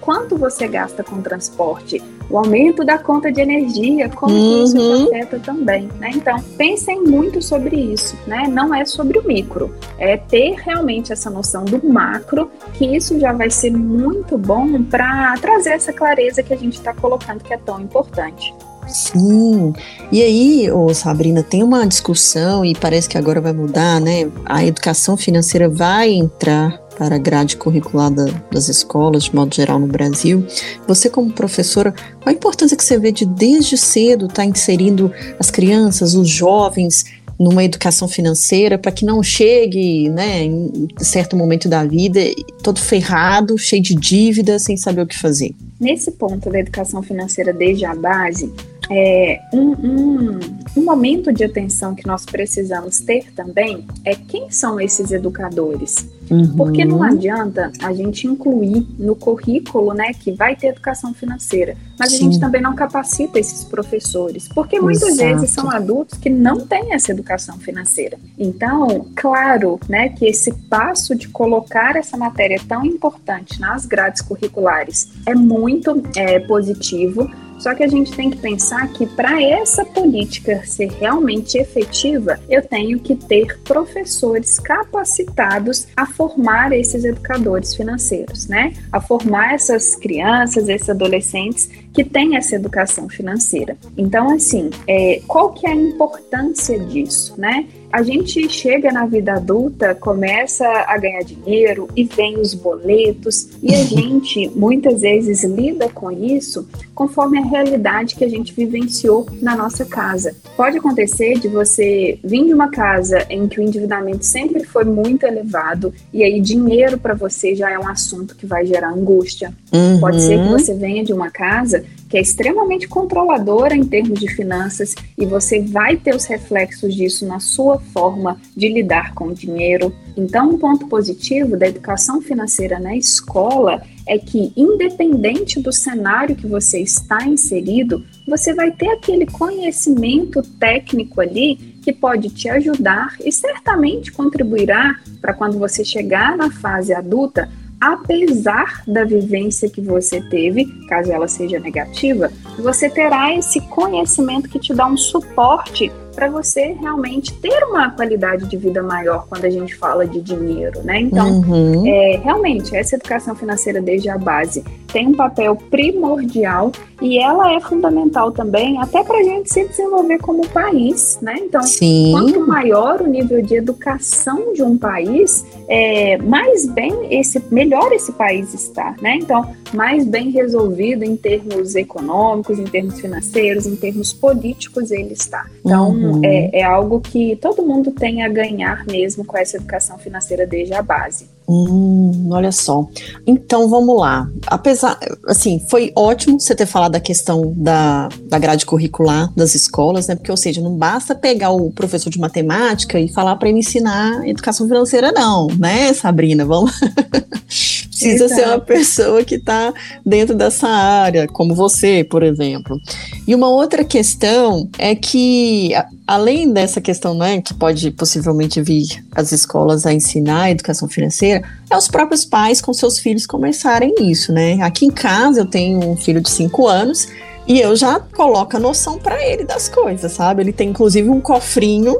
Quanto você gasta com transporte? O aumento da conta de energia, como uhum. que isso te uhum. afeta também, né? Então, pensem muito sobre isso, né? Não é sobre o micro, é ter realmente essa noção do macro, que isso já vai ser muito bom para trazer essa clareza que a gente está colocando que é tão importante. Sim. E aí, ô Sabrina, tem uma discussão e parece que agora vai mudar, né? A educação financeira vai entrar para a grade curricular da, das escolas, de modo geral, no Brasil. Você, como professora, qual a importância que você vê de desde cedo estar tá inserindo as crianças, os jovens numa educação financeira para que não chegue, né, em certo momento da vida, todo ferrado, cheio de dívidas, sem saber o que fazer? Nesse ponto da educação financeira desde a base, é, um, um, um, momento de atenção que nós precisamos ter também é quem são esses educadores. Uhum. Porque não adianta a gente incluir no currículo né, que vai ter educação financeira, mas Sim. a gente também não capacita esses professores, porque muitas Exato. vezes são adultos que não têm essa educação financeira. Então, claro né, que esse passo de colocar essa matéria tão importante nas grades curriculares é muito é, positivo, só que a gente tem que pensar que para essa política ser realmente efetiva, eu tenho que ter professores capacitados a formar esses educadores financeiros, né? A formar essas crianças, esses adolescentes que têm essa educação financeira. Então, assim, é, qual que é a importância disso, né? a gente chega na vida adulta, começa a ganhar dinheiro e vem os boletos, e a gente muitas vezes lida com isso conforme a realidade que a gente vivenciou na nossa casa. Pode acontecer de você vir de uma casa em que o endividamento sempre foi muito elevado, e aí dinheiro para você já é um assunto que vai gerar angústia. Uhum. Pode ser que você venha de uma casa que é extremamente controladora em termos de finanças e você vai ter os reflexos disso na sua forma de lidar com o dinheiro. Então, um ponto positivo da educação financeira na escola é que, independente do cenário que você está inserido, você vai ter aquele conhecimento técnico ali que pode te ajudar e certamente contribuirá para quando você chegar na fase adulta apesar da vivência que você teve, caso ela seja negativa, você terá esse conhecimento que te dá um suporte para você realmente ter uma qualidade de vida maior quando a gente fala de dinheiro, né? Então, uhum. é, realmente, essa educação financeira desde a base tem um papel primordial e ela é fundamental também até para a gente se desenvolver como país, né? Então, Sim. quanto maior o nível de educação de um país, é, mais bem esse, melhor esse país está, né? Então, mais bem resolvido em termos econômicos, em termos financeiros, em termos políticos ele está. Então, uhum é, é, algo que todo mundo tem a ganhar mesmo com essa educação financeira desde a base. Hum, olha só. Então vamos lá. Apesar, assim, foi ótimo você ter falado da questão da, da grade curricular das escolas, né? Porque, ou seja, não basta pegar o professor de matemática e falar para ele ensinar educação financeira, não, né, Sabrina? Vamos. Precisa Exato. ser uma pessoa que está dentro dessa área, como você, por exemplo. E uma outra questão é que, além dessa questão, né, que pode possivelmente vir as escolas a ensinar a educação financeira, é os próprios pais com seus filhos começarem isso, né? Aqui em casa eu tenho um filho de 5 anos e eu já coloco a noção para ele das coisas, sabe? Ele tem inclusive um cofrinho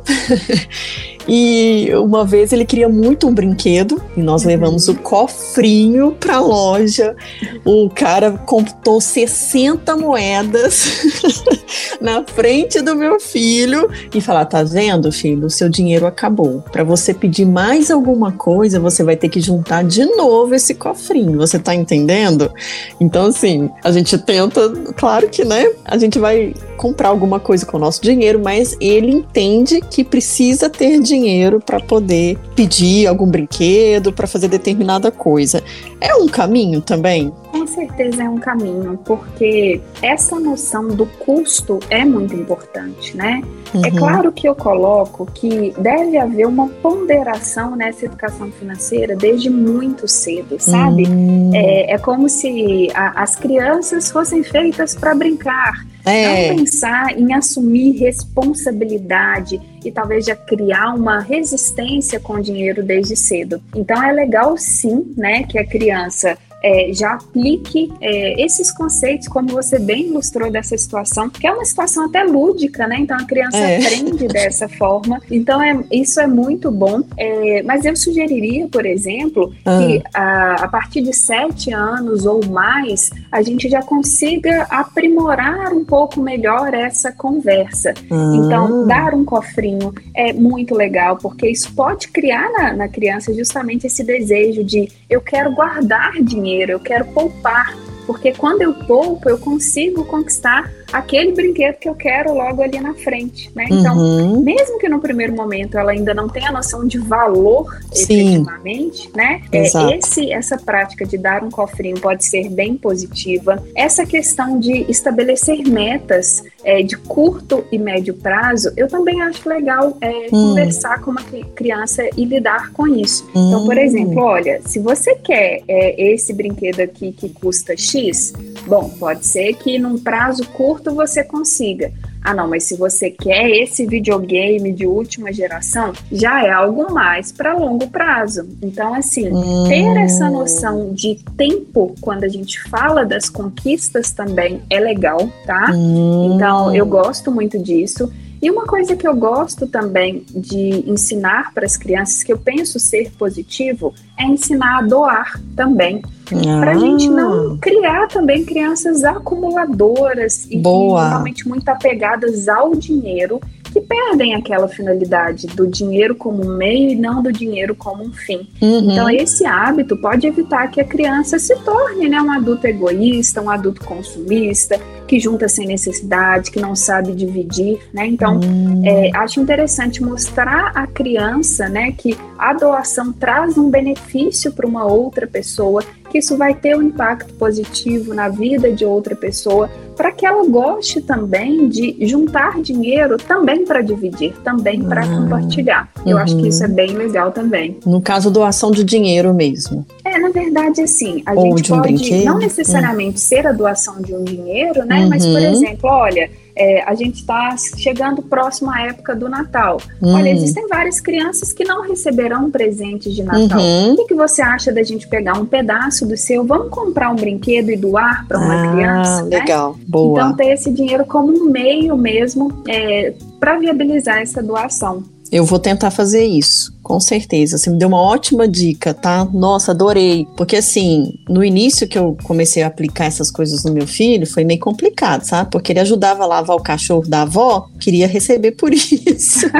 E uma vez ele queria muito um brinquedo e nós uhum. levamos o cofrinho pra loja. O cara contou 60 moedas na frente do meu filho e falar: "Tá vendo, filho? O seu dinheiro acabou. Para você pedir mais alguma coisa, você vai ter que juntar de novo esse cofrinho. Você tá entendendo?" Então assim, a gente tenta, claro que, né? A gente vai comprar alguma coisa com o nosso dinheiro, mas ele entende que precisa ter dinheiro para poder pedir algum brinquedo, para fazer determinada coisa. É um caminho também? Com certeza é um caminho, porque essa noção do custo é muito importante, né? É uhum. É claro que eu coloco que deve haver uma ponderação nessa educação financeira desde muito cedo, sabe? Uhum. É, é, como se a, as crianças fossem feitas para brincar. É. Não pensar em assumir responsabilidade e talvez já criar uma resistência com o dinheiro desde cedo. Então é legal sim, né, que a criança é, já aplique é, esses conceitos, como você bem ilustrou dessa situação, que é uma situação até lúdica, né? Então a criança é. aprende dessa forma. Então é, isso é muito bom. É, mas eu sugeriria, por exemplo, ah. que a, a partir de sete anos ou mais, a gente já consiga aprimorar um pouco melhor essa conversa. Ah. Então, dar um cofrinho é muito legal, porque isso pode criar na, na criança justamente esse desejo de eu quero guardar dinheiro dinheiro, eu quero poupar, porque quando eu poupo, eu consigo conquistar aquele brinquedo que eu quero logo ali na frente, né? Então, uhum. mesmo que no primeiro momento ela ainda não tenha noção de valor Sim. efetivamente, né? É, esse, essa prática de dar um cofrinho pode ser bem positiva. Essa questão de estabelecer metas é, de curto e médio prazo, eu também acho legal é, hum. conversar com uma criança e lidar com isso. Hum. Então, por exemplo, olha, se você quer é, esse brinquedo aqui que custa X, bom, pode ser que num prazo curto você consiga. Ah, não, mas se você quer esse videogame de última geração, já é algo mais para longo prazo. Então, assim, hum. ter essa noção de tempo quando a gente fala das conquistas também é legal, tá? Hum. Então, eu gosto muito disso. E uma coisa que eu gosto também de ensinar para as crianças, que eu penso ser positivo, é ensinar a doar também. Ah. Para a gente não criar também crianças acumuladoras e realmente muito apegadas ao dinheiro que perdem aquela finalidade do dinheiro como um meio e não do dinheiro como um fim. Uhum. Então, esse hábito pode evitar que a criança se torne né, um adulto egoísta, um adulto consumista, que junta sem necessidade, que não sabe dividir, né? Então, uhum. é, acho interessante mostrar à criança, né, que a doação traz um benefício para uma outra pessoa que isso vai ter um impacto positivo na vida de outra pessoa, para que ela goste também de juntar dinheiro também para dividir, também para uhum. compartilhar. Eu uhum. acho que isso é bem legal também. No caso, doação de dinheiro mesmo. É, na verdade, assim, a Ou gente pode um não necessariamente uhum. ser a doação de um dinheiro, né? Mas, por uhum. exemplo, olha é, a gente está chegando próximo à época do Natal. Uhum. Olha, existem várias crianças que não receberão presentes de Natal. Uhum. O que, que, você acha da gente pegar um pedaço do seu, vamos comprar um brinquedo e doar para uma ah, criança? Né? Legal, né? boa. Então, ter esse dinheiro como um meio mesmo é, para viabilizar essa doação. Eu vou tentar fazer isso, com certeza. Você me deu uma ótima dica, tá? Nossa, adorei. Porque assim, no início que eu comecei a aplicar essas coisas no meu filho, foi meio complicado, sabe? Porque ele ajudava a lavar o cachorro da avó, queria receber por isso.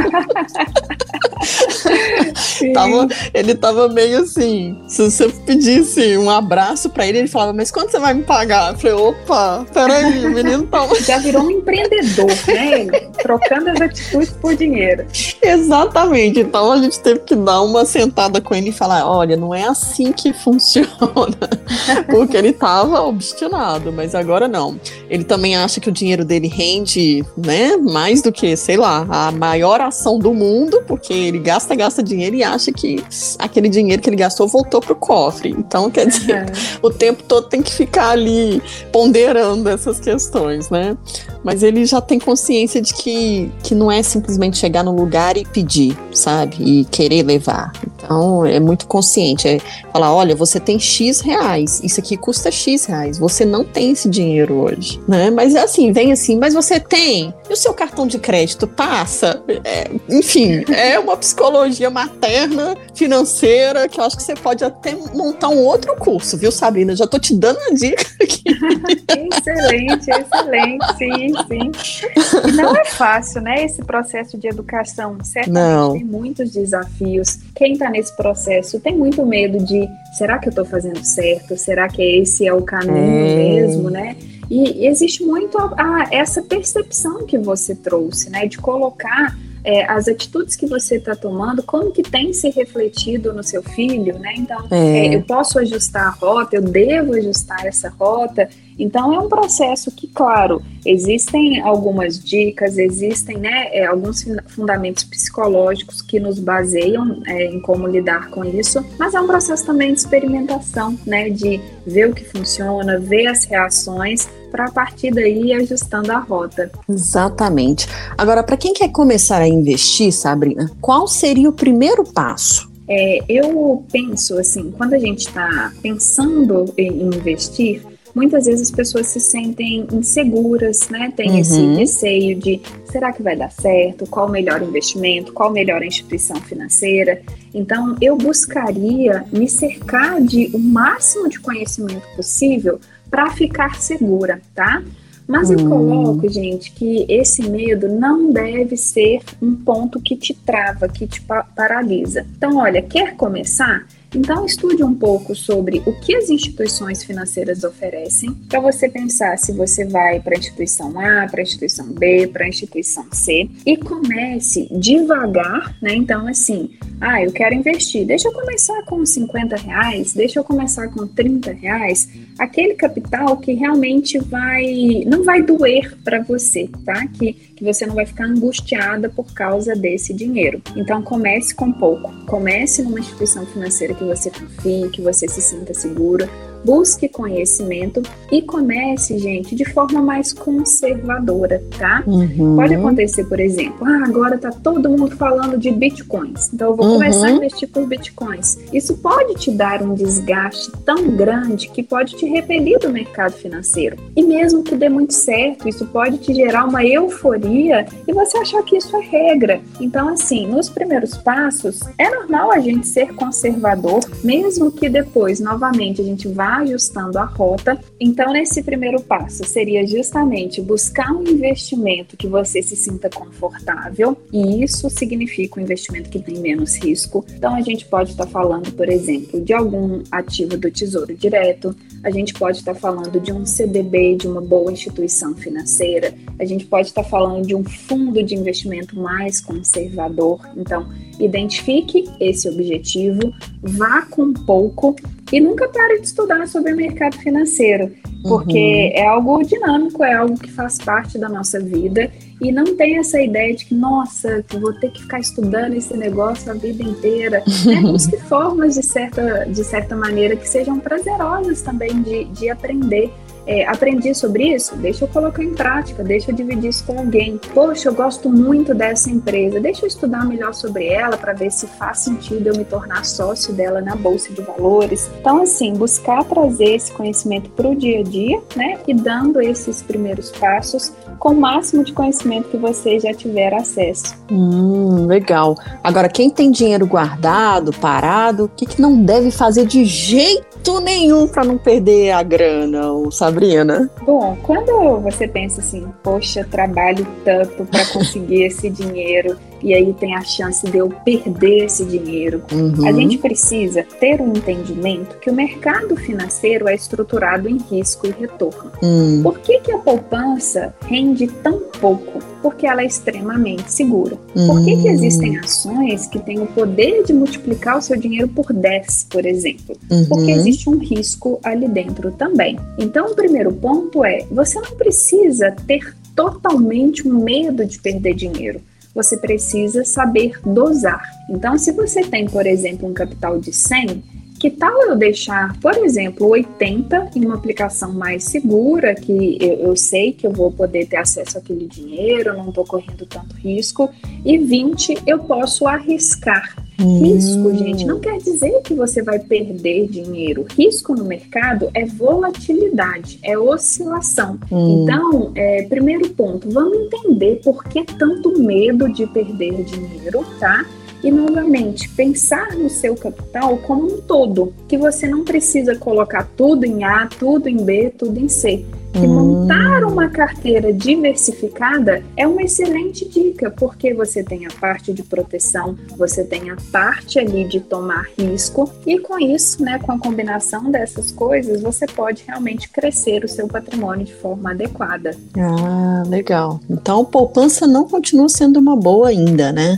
tava, ele tava meio assim. Se você pedisse um abraço para ele, ele falava, mas quanto você vai me pagar? Eu falei, opa, peraí, o menino tá. Já virou um empreendedor, né? Trocando as atitudes por dinheiro. Exatamente. Então a gente teve que dar uma sentada com ele e falar: olha, não é assim que funciona. Porque ele tava obstinado, mas agora não. Ele também acha que o dinheiro dele rende, né? Mais do que, sei lá, a maior ação do mundo, porque ele gasta, gasta dinheiro e acha que aquele dinheiro que ele gastou voltou pro cofre. Então, quer dizer, uhum. o tempo todo tem que ficar ali ponderando essas questões, né? Mas ele já tem consciência de que, que não é simplesmente chegar no lugar e pedir, sabe? E querer levar. Então, é muito consciente. É falar: olha, você tem X reais, isso aqui custa X reais, você não tem esse dinheiro hoje, né? Mas é assim, vem assim, mas você tem. E o seu cartão de crédito passa? É, enfim, é uma psicologia materna, financeira, que eu acho que você pode até montar um outro curso, viu, Sabrina? Já tô te dando a dica aqui. excelente, excelente, sim, sim. E não é fácil, né, esse processo de educação. Certamente não. tem muitos desafios. Quem está nesse processo tem muito medo de será que eu estou fazendo certo? Será que esse é o caminho é. mesmo, né? E existe muito a, a, essa percepção que você trouxe, né? De colocar é, as atitudes que você está tomando, como que tem se refletido no seu filho, né? Então, é. É, eu posso ajustar a rota, eu devo ajustar essa rota. Então, é um processo que, claro, existem algumas dicas, existem né, é, alguns fundamentos psicológicos que nos baseiam é, em como lidar com isso, mas é um processo também de experimentação, né? De ver o que funciona, ver as reações para a partir daí ir ajustando a rota. Exatamente. Agora, para quem quer começar a investir, Sabrina, qual seria o primeiro passo? É, eu penso assim, quando a gente está pensando em investir, muitas vezes as pessoas se sentem inseguras, né? Tem uhum. esse receio de será que vai dar certo? Qual o melhor investimento? Qual a melhor instituição financeira? Então, eu buscaria me cercar de o máximo de conhecimento possível para ficar segura, tá? Mas eu hum. coloco, gente, que esse medo não deve ser um ponto que te trava, que te paralisa. Então, olha, quer começar? Então, estude um pouco sobre o que as instituições financeiras oferecem para você pensar se você vai para a instituição A, para a instituição B, para a instituição C e comece devagar, né? Então, assim, ah, eu quero investir, deixa eu começar com 50 reais, deixa eu começar com 30 reais, aquele capital que realmente vai, não vai doer para você, tá? Que, que você não vai ficar angustiada por causa desse dinheiro. Então comece com pouco, comece numa instituição financeira que você confie, que você se sinta segura, busque conhecimento e comece, gente, de forma mais conservadora, tá? Uhum. Pode acontecer, por exemplo, ah, agora tá todo mundo falando de bitcoins, então eu vou uhum. começar a investir por bitcoins. Isso pode te dar um desgaste tão grande que pode te repelir do mercado financeiro. E mesmo que dê muito certo, isso pode te gerar uma euforia e você achar que isso é regra. Então, assim, nos primeiros passos, é normal a gente ser conservador, mesmo que depois, novamente, a gente vá ajustando a rota. Então, nesse primeiro passo, seria justamente buscar um investimento que você se sinta confortável, e isso significa um investimento que tem menos risco. Então, a gente pode estar falando, por exemplo, de algum ativo do Tesouro Direto, a gente pode estar falando de um CDB de uma boa instituição financeira, a gente pode estar falando de um fundo de investimento mais conservador. Então, identifique esse objetivo, vá com pouco e nunca pare de estudar sobre o mercado financeiro, porque uhum. é algo dinâmico, é algo que faz parte da nossa vida e não tem essa ideia de que, nossa, vou ter que ficar estudando esse negócio a vida inteira. Né? Busque formas, de certa, de certa maneira, que sejam prazerosas também de, de aprender é, aprendi sobre isso, deixa eu colocar em prática, deixa eu dividir isso com alguém. Poxa, eu gosto muito dessa empresa, deixa eu estudar melhor sobre ela para ver se faz sentido eu me tornar sócio dela na bolsa de valores. Então, assim, buscar trazer esse conhecimento para o dia a dia, né? E dando esses primeiros passos com o máximo de conhecimento que você já tiver acesso. Hum, legal. Agora, quem tem dinheiro guardado, parado, o que, que não deve fazer de jeito nenhum para não perder a grana, Sabrina? Bom, quando você pensa assim, poxa, trabalho tanto para conseguir esse dinheiro e aí tem a chance de eu perder esse dinheiro. Uhum. A gente precisa ter um entendimento que o mercado financeiro é estruturado em risco e retorno. Uhum. Por que, que a poupança rende tão pouco? Porque ela é extremamente segura. Uhum. Por que, que existem ações que têm o poder de multiplicar o seu dinheiro por 10, por exemplo? Porque uhum. existe um risco ali dentro também. Então, o primeiro ponto é: você não precisa ter totalmente um medo de perder dinheiro você precisa saber dosar. Então, se você tem, por exemplo, um capital de 100, que tal eu deixar, por exemplo, 80 em uma aplicação mais segura, que eu, eu sei que eu vou poder ter acesso àquele dinheiro, não estou correndo tanto risco, e 20 eu posso arriscar. Risco, hum. gente, não quer dizer que você vai perder dinheiro. Risco no mercado é volatilidade, é oscilação. Hum. Então, é, primeiro ponto, vamos entender por que tanto medo de perder dinheiro, tá? E novamente, pensar no seu capital como um todo, que você não precisa colocar tudo em A, tudo em B, tudo em C que montar uma carteira diversificada é uma excelente dica, porque você tem a parte de proteção, você tem a parte ali de tomar risco, e com isso, né, com a combinação dessas coisas, você pode realmente crescer o seu patrimônio de forma adequada. Ah, legal. Então, poupança não continua sendo uma boa ainda, né?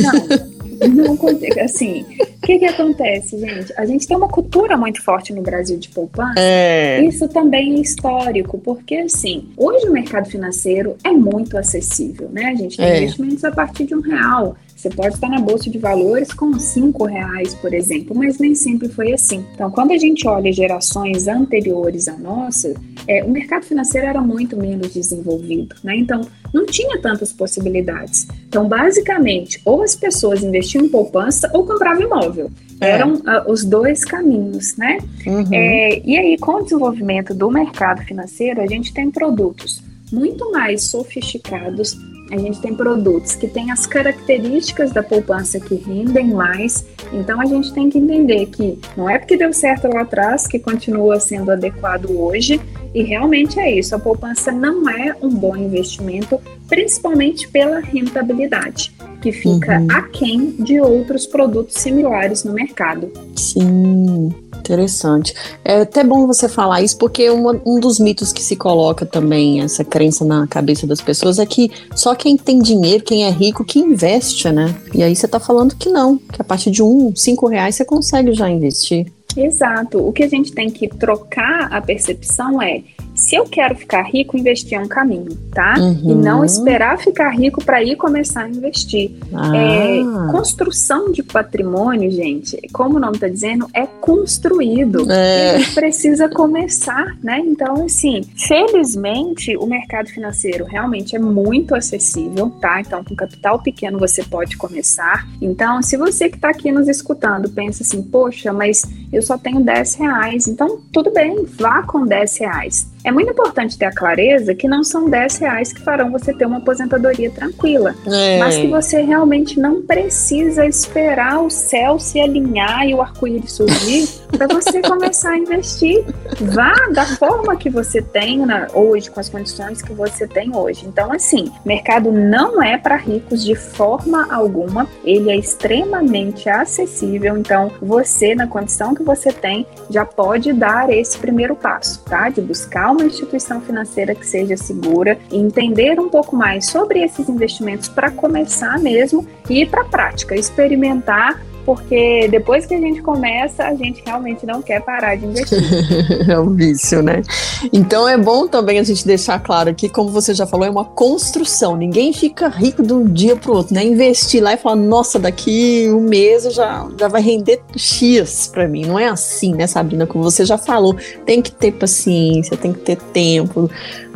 Não. Não, assim, o que que acontece, gente? A gente tem uma cultura muito forte no Brasil de poupança. É. Isso também é histórico, porque assim, hoje o mercado financeiro é muito acessível, né? A gente tem é. investimentos a partir de um real. Você pode estar na bolsa de valores com cinco reais, por exemplo, mas nem sempre foi assim. Então, quando a gente olha gerações anteriores à nossa, é, o mercado financeiro era muito menos desenvolvido, né? Então, não tinha tantas possibilidades. Então, basicamente, ou as pessoas investiam em poupança ou compravam imóvel. É. Eram uh, os dois caminhos, né? Uhum. É, e aí, com o desenvolvimento do mercado financeiro, a gente tem produtos muito mais sofisticados a gente tem produtos que têm as características da poupança que rendem mais. Então a gente tem que entender que não é porque deu certo lá atrás que continua sendo adequado hoje. E realmente é isso. A poupança não é um bom investimento, principalmente pela rentabilidade. Que fica uhum. aquém de outros produtos similares no mercado. Sim, interessante. É até bom você falar isso, porque uma, um dos mitos que se coloca também, essa crença na cabeça das pessoas, é que só quem tem dinheiro, quem é rico, que investe, né? E aí você está falando que não, que a partir de um, cinco reais você consegue já investir. Exato. O que a gente tem que trocar a percepção é se eu quero ficar rico, investir é um caminho, tá? Uhum. E não esperar ficar rico para ir começar a investir. Ah. É, construção de patrimônio, gente, como o nome está dizendo, é construído. É. E precisa começar, né? Então, assim, felizmente, o mercado financeiro realmente é muito acessível, tá? Então, com capital pequeno você pode começar. Então, se você que está aqui nos escutando pensa assim, poxa, mas eu só tenho 10 reais, então tudo bem, vá com 10 reais. É muito importante ter a clareza que não são 10 reais que farão você ter uma aposentadoria tranquila, é. mas que você realmente não precisa esperar o céu se alinhar e o arco-íris surgir para você começar a investir. Vá da forma que você tem né, hoje, com as condições que você tem hoje. Então, assim, mercado não é para ricos de forma alguma, ele é extremamente acessível. Então, você, na condição que você tem, já pode dar esse primeiro passo, tá? De buscar uma instituição financeira que seja segura entender um pouco mais sobre esses investimentos para começar mesmo e ir para a prática, experimentar porque depois que a gente começa, a gente realmente não quer parar de investir. é um vício, né? Então é bom também a gente deixar claro que, como você já falou, é uma construção. Ninguém fica rico de um dia para o outro, né? Investir lá e falar, nossa, daqui um mês já, já vai render X para mim. Não é assim, né, Sabrina? Como você já falou, tem que ter paciência, tem que ter tempo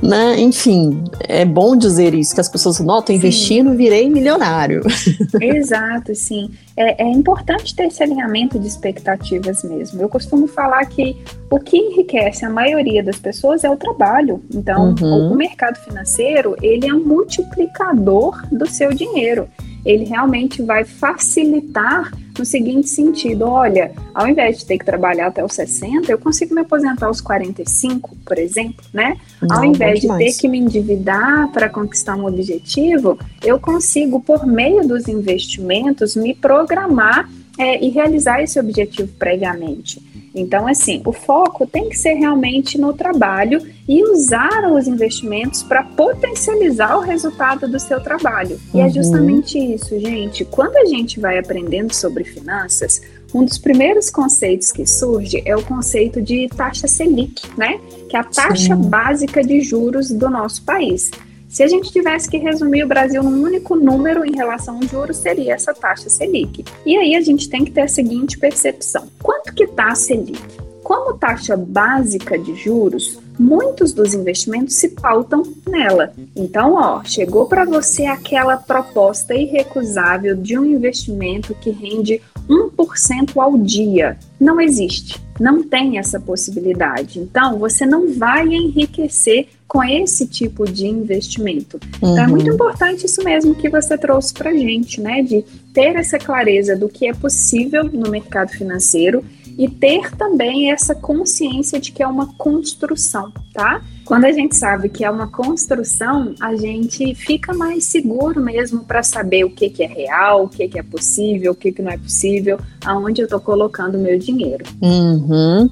né? Enfim, é bom dizer isso, que as pessoas notam, investindo, virei milionário. Exato, sim. É, é, importante ter esse alinhamento de expectativas mesmo. Eu costumo falar que o que enriquece a maioria das pessoas é o trabalho. Então, uhum. o mercado financeiro, ele é um multiplicador do seu dinheiro ele realmente vai facilitar no seguinte sentido: olha, ao invés de ter que trabalhar até os 60, eu consigo me aposentar aos 45, por exemplo, né? Não, ao invés de ter que me endividar para conquistar um objetivo, eu consigo, por meio dos investimentos, me programar é, e realizar esse objetivo previamente. Então, assim, o foco tem que ser realmente no trabalho e usar os investimentos para potencializar o resultado do seu trabalho. E é uhum. é justamente isso, gente. Quando a gente vai aprendendo sobre finanças, um dos primeiros conceitos que surge é o conceito de taxa Selic, né? Que é a taxa Sim. básica de juros do nosso país. Se a gente tivesse que resumir o Brasil num único número em relação ao juros, seria essa taxa Selic. E aí a gente tem que ter a seguinte percepção: quanto que está a Selic? Como taxa básica de juros, muitos dos investimentos se pautam nela. Então, ó, chegou para você aquela proposta irrecusável de um investimento que rende 1% ao dia. Não existe, não tem essa possibilidade. Então, você não vai enriquecer com esse tipo de investimento. Uhum. Então é muito uhum. importante isso mesmo que você trouxe para gente, né? De ter essa clareza do que é possível no mercado financeiro e ter também essa consciência de que é uma construção, tá? Quando a gente sabe que é uma construção, a gente fica mais seguro mesmo para saber o que, que é real, o que, que é possível, o que, que não é possível, aonde eu estou colocando o meu dinheiro. Uhum.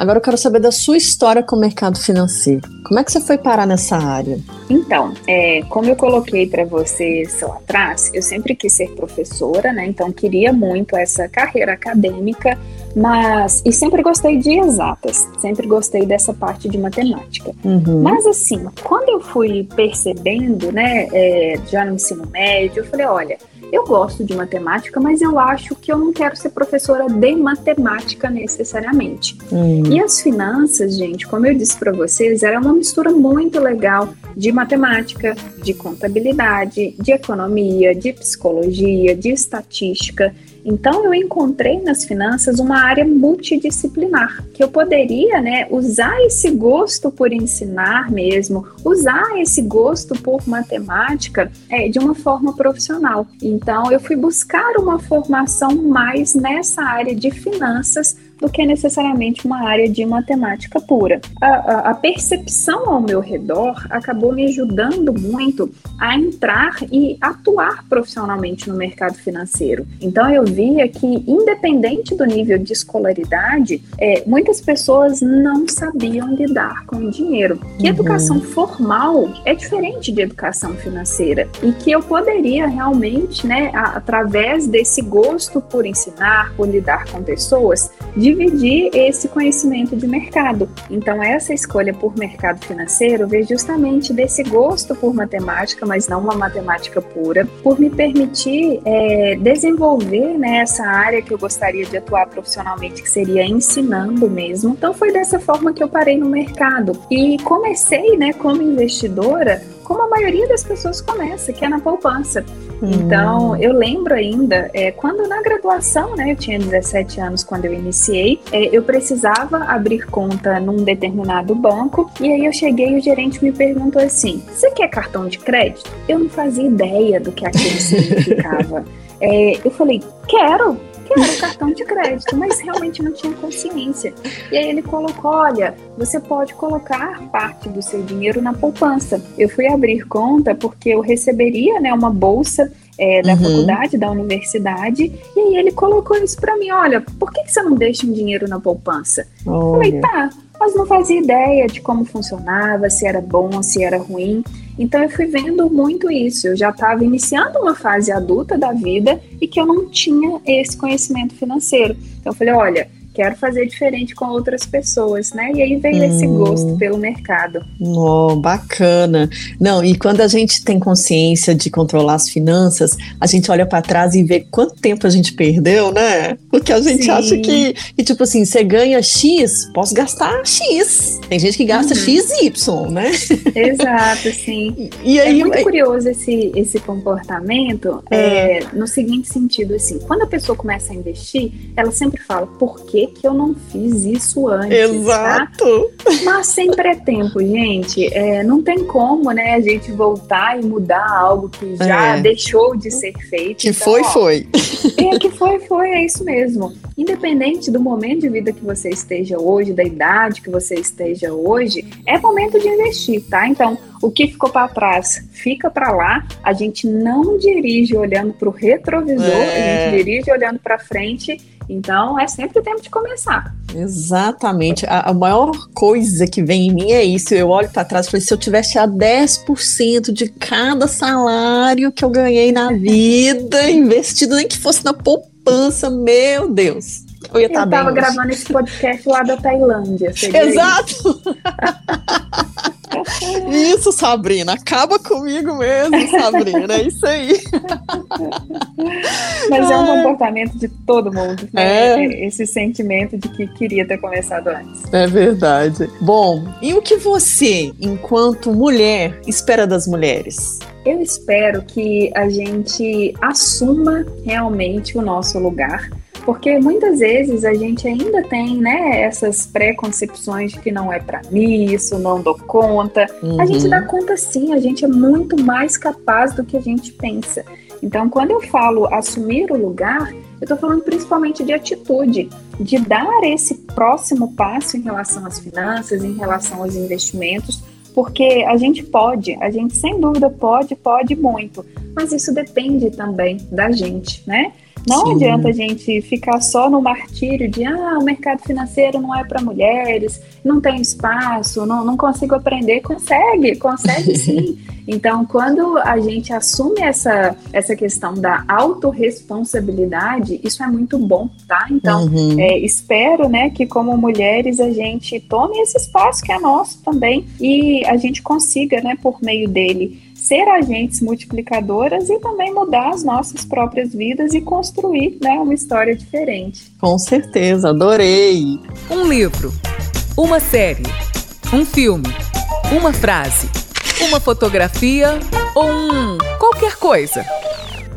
Agora eu quero saber da sua história com o mercado financeiro. Como é que você foi parar nessa área? Então, é, como eu coloquei para vocês lá atrás, eu sempre quis ser professora, né? Então queria muito essa carreira acadêmica mas, e sempre gostei de exatas, sempre gostei dessa parte de matemática. Uhum. Mas assim, quando eu fui percebendo, né, é, já no ensino médio, eu falei, olha, eu gosto de matemática, mas eu acho que eu não quero ser professora de matemática necessariamente. Uhum. E as finanças, gente, como eu disse para vocês, era uma mistura muito legal de matemática, de contabilidade, de economia, de psicologia, de estatística. Então eu encontrei nas finanças uma área multidisciplinar que eu poderia, né, usar esse gosto por ensinar mesmo, usar esse gosto por matemática é, de uma forma profissional. Então eu fui buscar uma formação mais nessa área de finanças do que necessariamente uma área de matemática pura. A, a, a percepção ao meu redor acabou me ajudando muito a entrar e atuar profissionalmente no mercado financeiro. Então eu via que, independente do nível de escolaridade, é, muitas pessoas não sabiam lidar com o dinheiro. Que uhum. educação formal é diferente de educação financeira e que eu poderia realmente, né, a, através desse gosto por ensinar, por lidar com pessoas, dividir esse conhecimento de mercado. Então essa escolha por mercado financeiro veio justamente desse gosto por matemática, mas não uma matemática pura, por me permitir é, desenvolver né, essa área que eu gostaria de atuar profissionalmente, que seria ensinando mesmo. Então foi dessa forma que eu parei no mercado e comecei, né, como investidora como a maioria das pessoas começa, que é na poupança. Hum. Então, eu lembro ainda, é, quando na graduação, né, eu tinha 17 anos quando eu iniciei, é, eu precisava abrir conta num determinado banco, e aí eu cheguei e o gerente me perguntou assim: Você quer cartão de crédito? Eu não fazia ideia do que aquilo significava. É, eu falei: Quero que era o cartão de crédito, mas realmente não tinha consciência. E aí ele colocou: olha, você pode colocar parte do seu dinheiro na poupança. Eu fui abrir conta porque eu receberia né, uma bolsa é, da uhum. faculdade, da universidade, e aí ele colocou isso para mim: olha, por que, que você não deixa um dinheiro na poupança? Olha. Falei, tá, mas não fazia ideia de como funcionava, se era bom, se era ruim. Então eu fui vendo muito isso. Eu já estava iniciando uma fase adulta da vida e que eu não tinha esse conhecimento financeiro. Então eu falei, olha, quero fazer diferente com outras pessoas, né? E aí veio hum. esse gosto pelo mercado. Oh, bacana. Não, e quando a gente tem consciência de controlar as finanças, a gente olha para trás e vê quanto tempo a gente perdeu, né? Porque a gente Sim. acha que, que, tipo assim, você ganha X, posso gastar X. Tem gente que gasta uhum. XY, né? Exato, sim. E é aí, é muito é... curioso esse, esse comportamento é. É, no seguinte sentido, assim, quando a pessoa começa a investir, ela sempre fala, por quê? Que, que eu não fiz isso antes? Exato! Tá? Mas sempre é tempo, gente. É, não tem como, né, a gente voltar e mudar algo que já é. deixou de ser feito. Que então, foi, ó, foi. É, que foi, foi, é isso mesmo. Independente do momento de vida que você esteja hoje, da idade que você esteja hoje, é momento de investir, tá? Então, o que ficou para trás fica para lá. A gente não dirige olhando para o retrovisor, é. a gente dirige olhando para frente então, é sempre tempo de começar. Exatamente. A, a maior coisa que vem em mim é isso. Eu olho para trás e falei: se eu tivesse a 10% de cada salário que eu ganhei na vida, investido nem que fosse na poupança, meu Deus. Eu ia estar tá Eu tava gravando esse podcast lá da Tailândia. Exato! Isso, Sabrina, acaba comigo mesmo, Sabrina, é isso aí. Mas é um comportamento de todo mundo, né? É. Esse sentimento de que queria ter começado antes. É verdade. Bom, e o que você, enquanto mulher, espera das mulheres? Eu espero que a gente assuma realmente o nosso lugar porque muitas vezes a gente ainda tem, né, essas preconcepções de que não é para mim, isso não dou conta. Uhum. A gente dá uhum. conta sim, a gente é muito mais capaz do que a gente pensa. Então, quando eu falo assumir o lugar, eu estou falando principalmente de atitude, de dar esse próximo passo em relação às finanças, em relação aos investimentos, porque a gente pode, a gente sem dúvida pode, pode muito, mas isso depende também da gente, né? Não Sim. adianta a gente ficar só no martírio de ah, o mercado financeiro não é para mulheres, não tem espaço, não, não consigo aprender. Consegue, consegue sim. Então, quando a gente assume essa, essa questão da autorresponsabilidade, isso é muito bom, tá? Então, uhum. é, espero, né, que como mulheres a gente tome esse espaço que é nosso também e a gente consiga, né, por meio dele, ser agentes multiplicadoras e também mudar as nossas próprias vidas e construir né, uma história diferente. Com certeza, adorei! Um livro, uma série, um filme, uma frase, uma fotografia ou um qualquer coisa.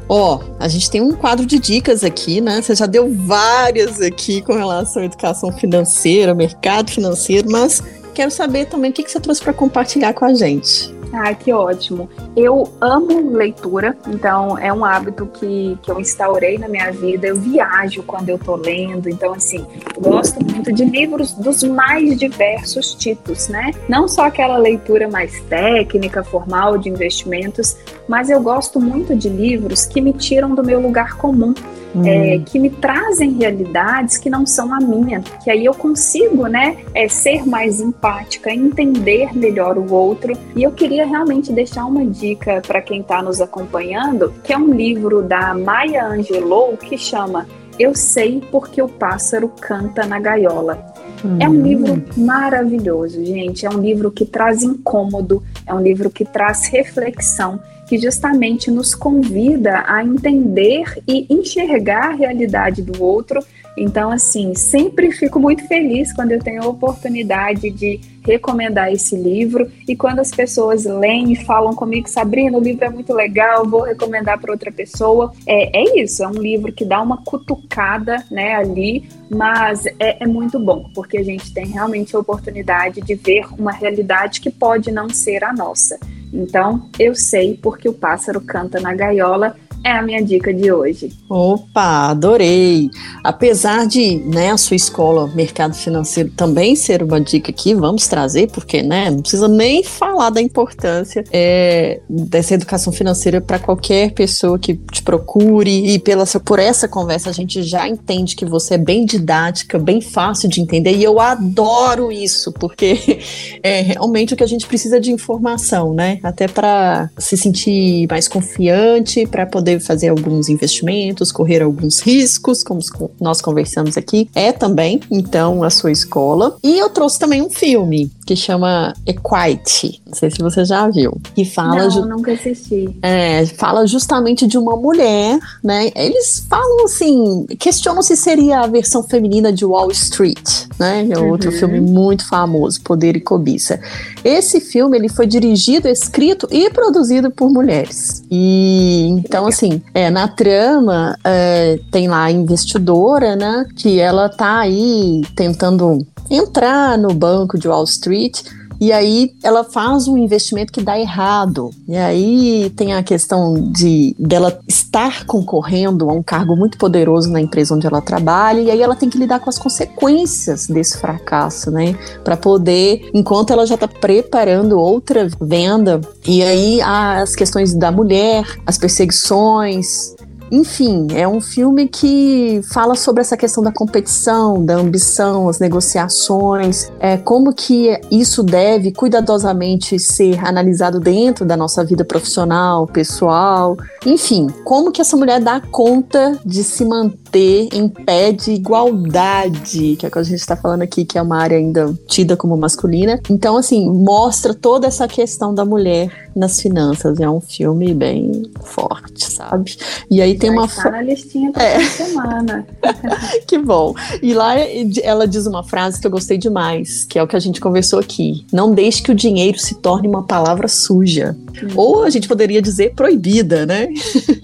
Ó, oh, a gente tem um quadro de dicas aqui, né? Você já deu várias aqui com relação à educação financeira, mercado financeiro, mas quero saber também o que, que você trouxe para compartilhar com a gente. Ah, que ótimo. Eu amo leitura, então é um hábito que, que eu instaurei na minha vida. Eu viajo quando eu tô lendo, então assim, gosto muito de livros dos mais diversos tipos, né? Não só aquela leitura mais técnica, formal de investimentos, mas eu gosto muito de livros que me tiram do meu lugar comum hum. é, que me trazem realidades que não são a minha, que aí eu consigo, né, é, ser mais empática, entender melhor o outro. E eu queria realmente deixar uma dica para quem está nos acompanhando, que é um livro da Maya Angelou que chama Eu Sei Porque o Pássaro Canta na Gaiola. É um hum. livro maravilhoso, gente. É um livro que traz incômodo, é um livro que traz reflexão que justamente nos convida a entender e enxergar a realidade do outro. Então, assim, sempre fico muito feliz quando eu tenho a oportunidade de recomendar esse livro e quando as pessoas leem e falam comigo, Sabrina, o livro é muito legal, vou recomendar para outra pessoa. É, é isso, é um livro que dá uma cutucada né, ali, mas é, é muito bom, porque a gente tem realmente a oportunidade de ver uma realidade que pode não ser a nossa. Então, eu sei porque o pássaro canta na gaiola é a minha dica de hoje. Opa, adorei! Apesar de né, a sua escola, mercado financeiro, também ser uma dica aqui, vamos trazer, porque né, não precisa nem falar da importância é, dessa educação financeira para qualquer pessoa que te procure. E pela, por essa conversa, a gente já entende que você é bem didática, bem fácil de entender. E eu adoro isso, porque é realmente o que a gente precisa de informação, né? Até para se sentir mais confiante, para poder deve fazer alguns investimentos, correr alguns riscos, como nós conversamos aqui, é também, então, a sua escola. E eu trouxe também um filme que chama Equite, não sei se você já viu, que fala... Não, nunca assisti. É, fala justamente de uma mulher, né? Eles falam assim, questionam se seria a versão feminina de Wall Street, né? É outro uhum. filme muito famoso, Poder e Cobiça. Esse filme, ele foi dirigido, escrito e produzido por mulheres. E, então, assim, assim, é, na trama é, tem lá a investidora, né? Que ela tá aí tentando entrar no banco de Wall Street e aí ela faz um investimento que dá errado. E aí tem a questão de dela estar concorrendo a um cargo muito poderoso na empresa onde ela trabalha, e aí ela tem que lidar com as consequências desse fracasso, né? Para poder, enquanto ela já está preparando outra venda, e aí as questões da mulher, as perseguições, enfim, é um filme que fala sobre essa questão da competição, da ambição, as negociações, é, como que isso deve cuidadosamente ser analisado dentro da nossa vida profissional, pessoal, enfim, como que essa mulher dá conta de se manter em pé de igualdade, que é o que a gente está falando aqui, que é uma área ainda tida como masculina. Então, assim, mostra toda essa questão da mulher nas finanças. É um filme bem forte, sabe? E aí tem uma. Tá na listinha pra é. semana. que bom. E lá ela diz uma frase que eu gostei demais, que é o que a gente conversou aqui. Não deixe que o dinheiro se torne uma palavra suja. Hum. Ou a gente poderia dizer proibida, né?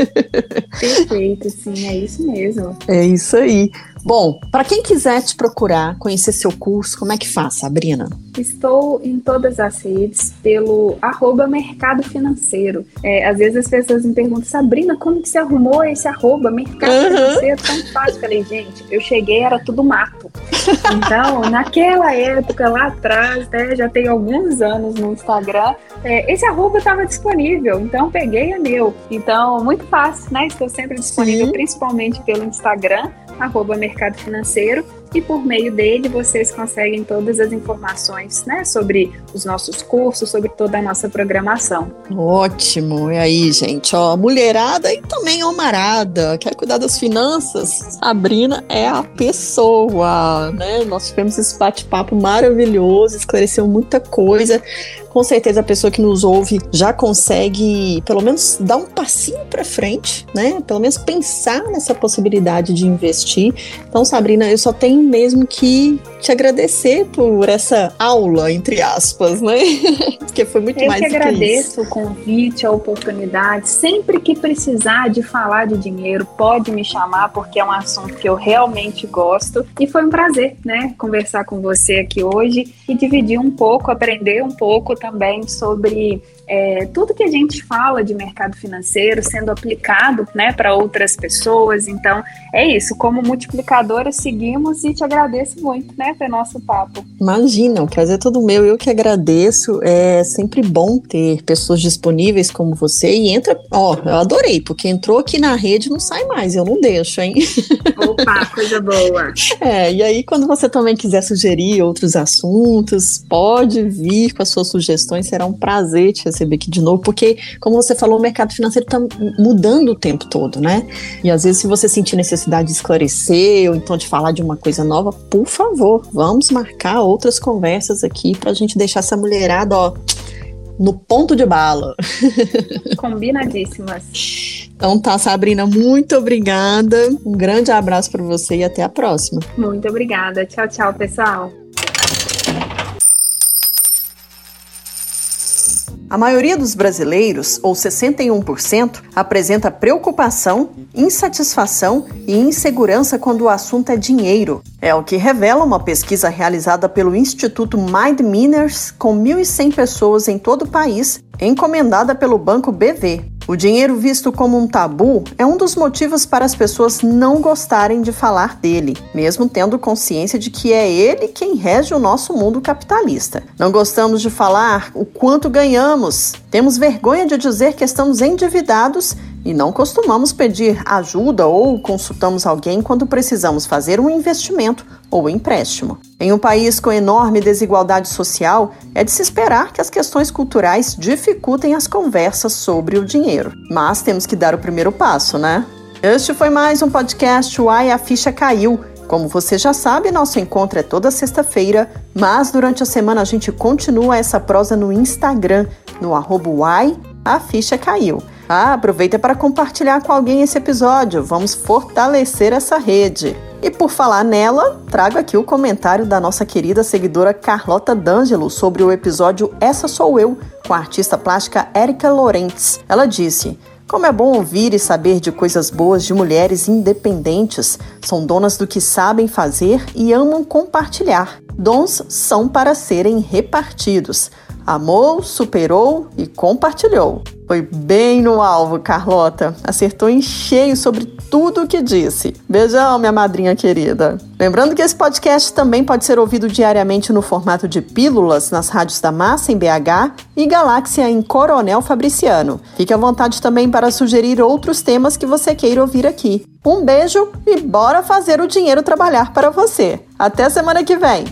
Perfeito, sim, é isso mesmo. É isso aí. Bom, para quem quiser te procurar, conhecer seu curso, como é que faz, Sabrina? Estou em todas as redes pelo arroba mercado financeiro. É, às vezes as pessoas me perguntam, Sabrina, como que você arrumou esse arroba mercado uhum. financeiro tão fácil? Eu falei, gente, eu cheguei, era tudo mato. Então, naquela época, lá atrás, né, já tem alguns anos no Instagram, é, esse arroba estava disponível, então peguei é meu. Então, muito fácil, né? Estou sempre disponível, Sim. principalmente pelo Instagram, arroba mercado financeiro e por meio dele vocês conseguem todas as informações né, sobre os nossos cursos, sobre toda a nossa programação. Ótimo! E aí, gente, ó, mulherada e também homarada, quer cuidar das finanças? Sabrina é a pessoa, né? Nós tivemos esse bate-papo maravilhoso, esclareceu muita coisa com certeza a pessoa que nos ouve já consegue, pelo menos, dar um passinho para frente, né? Pelo menos pensar nessa possibilidade de investir. Então, Sabrina, eu só tenho tenho mesmo que te agradecer por essa aula, entre aspas, né? Porque foi muito Eu mais que do que agradeço o convite, a oportunidade. Sempre que precisar de falar de dinheiro, pode me chamar, porque é um assunto que eu realmente gosto. E foi um prazer, né, conversar com você aqui hoje e dividir um pouco, aprender um pouco também sobre é, tudo que a gente fala de mercado financeiro sendo aplicado né, para outras pessoas. Então, é isso. Como multiplicadora, seguimos e te agradeço muito né, pelo nosso papo. Imagina, o prazer é todo meu. Eu que agradeço. É sempre bom ter pessoas disponíveis como você. E entra, ó, eu adorei, porque entrou aqui na rede não sai mais. Eu não deixo, hein? Opa, coisa boa. É, e aí, quando você também quiser sugerir outros assuntos, pode vir com as suas sugestões. Será um prazer te receber aqui de novo, porque, como você falou, o mercado financeiro está mudando o tempo todo, né? E às vezes, se você sentir necessidade de esclarecer ou então de falar de uma coisa nova, por favor, vamos marcar outras conversas aqui para a gente deixar essa mulherada, ó, no ponto de bala. Combinadíssimas. Então tá, Sabrina, muito obrigada. Um grande abraço para você e até a próxima. Muito obrigada. Tchau, tchau, pessoal. A maioria dos brasileiros, ou 61%, apresenta preocupação, insatisfação e insegurança quando o assunto é dinheiro. É o que revela uma pesquisa realizada pelo Instituto Mind Minners com 1.100 pessoas em todo o país, encomendada pelo Banco BV. O dinheiro visto como um tabu é um dos motivos para as pessoas não gostarem de falar dele, mesmo tendo consciência de que é ele quem rege o nosso mundo capitalista. Não gostamos de falar o quanto ganhamos, temos vergonha de dizer que estamos endividados e não costumamos pedir ajuda ou consultamos alguém quando precisamos fazer um investimento ou empréstimo. Em um país com enorme desigualdade social, é de se esperar que as questões culturais dificultem as conversas sobre o dinheiro. Mas temos que dar o primeiro passo, né? Este foi mais um podcast Uai, a Ficha Caiu. Como você já sabe, nosso encontro é toda sexta-feira, mas durante a semana a gente continua essa prosa no Instagram, no arroba Uai, a Ficha Caiu. Ah, aproveita para compartilhar com alguém esse episódio. Vamos fortalecer essa rede. E por falar nela, trago aqui o comentário da nossa querida seguidora Carlota D'Angelo sobre o episódio Essa Sou Eu, com a artista plástica Érica Lorentz. Ela disse. Como é bom ouvir e saber de coisas boas de mulheres independentes. São donas do que sabem fazer e amam compartilhar. Dons são para serem repartidos. Amou, superou e compartilhou. Foi bem no alvo, Carlota. Acertou em cheio sobre tudo o que disse. Beijão, minha madrinha querida. Lembrando que esse podcast também pode ser ouvido diariamente no formato de pílulas nas rádios da Massa em BH e Galáxia em Coronel Fabriciano. Fique à vontade também para sugerir outros temas que você queira ouvir aqui. Um beijo e bora fazer o dinheiro trabalhar para você. Até semana que vem.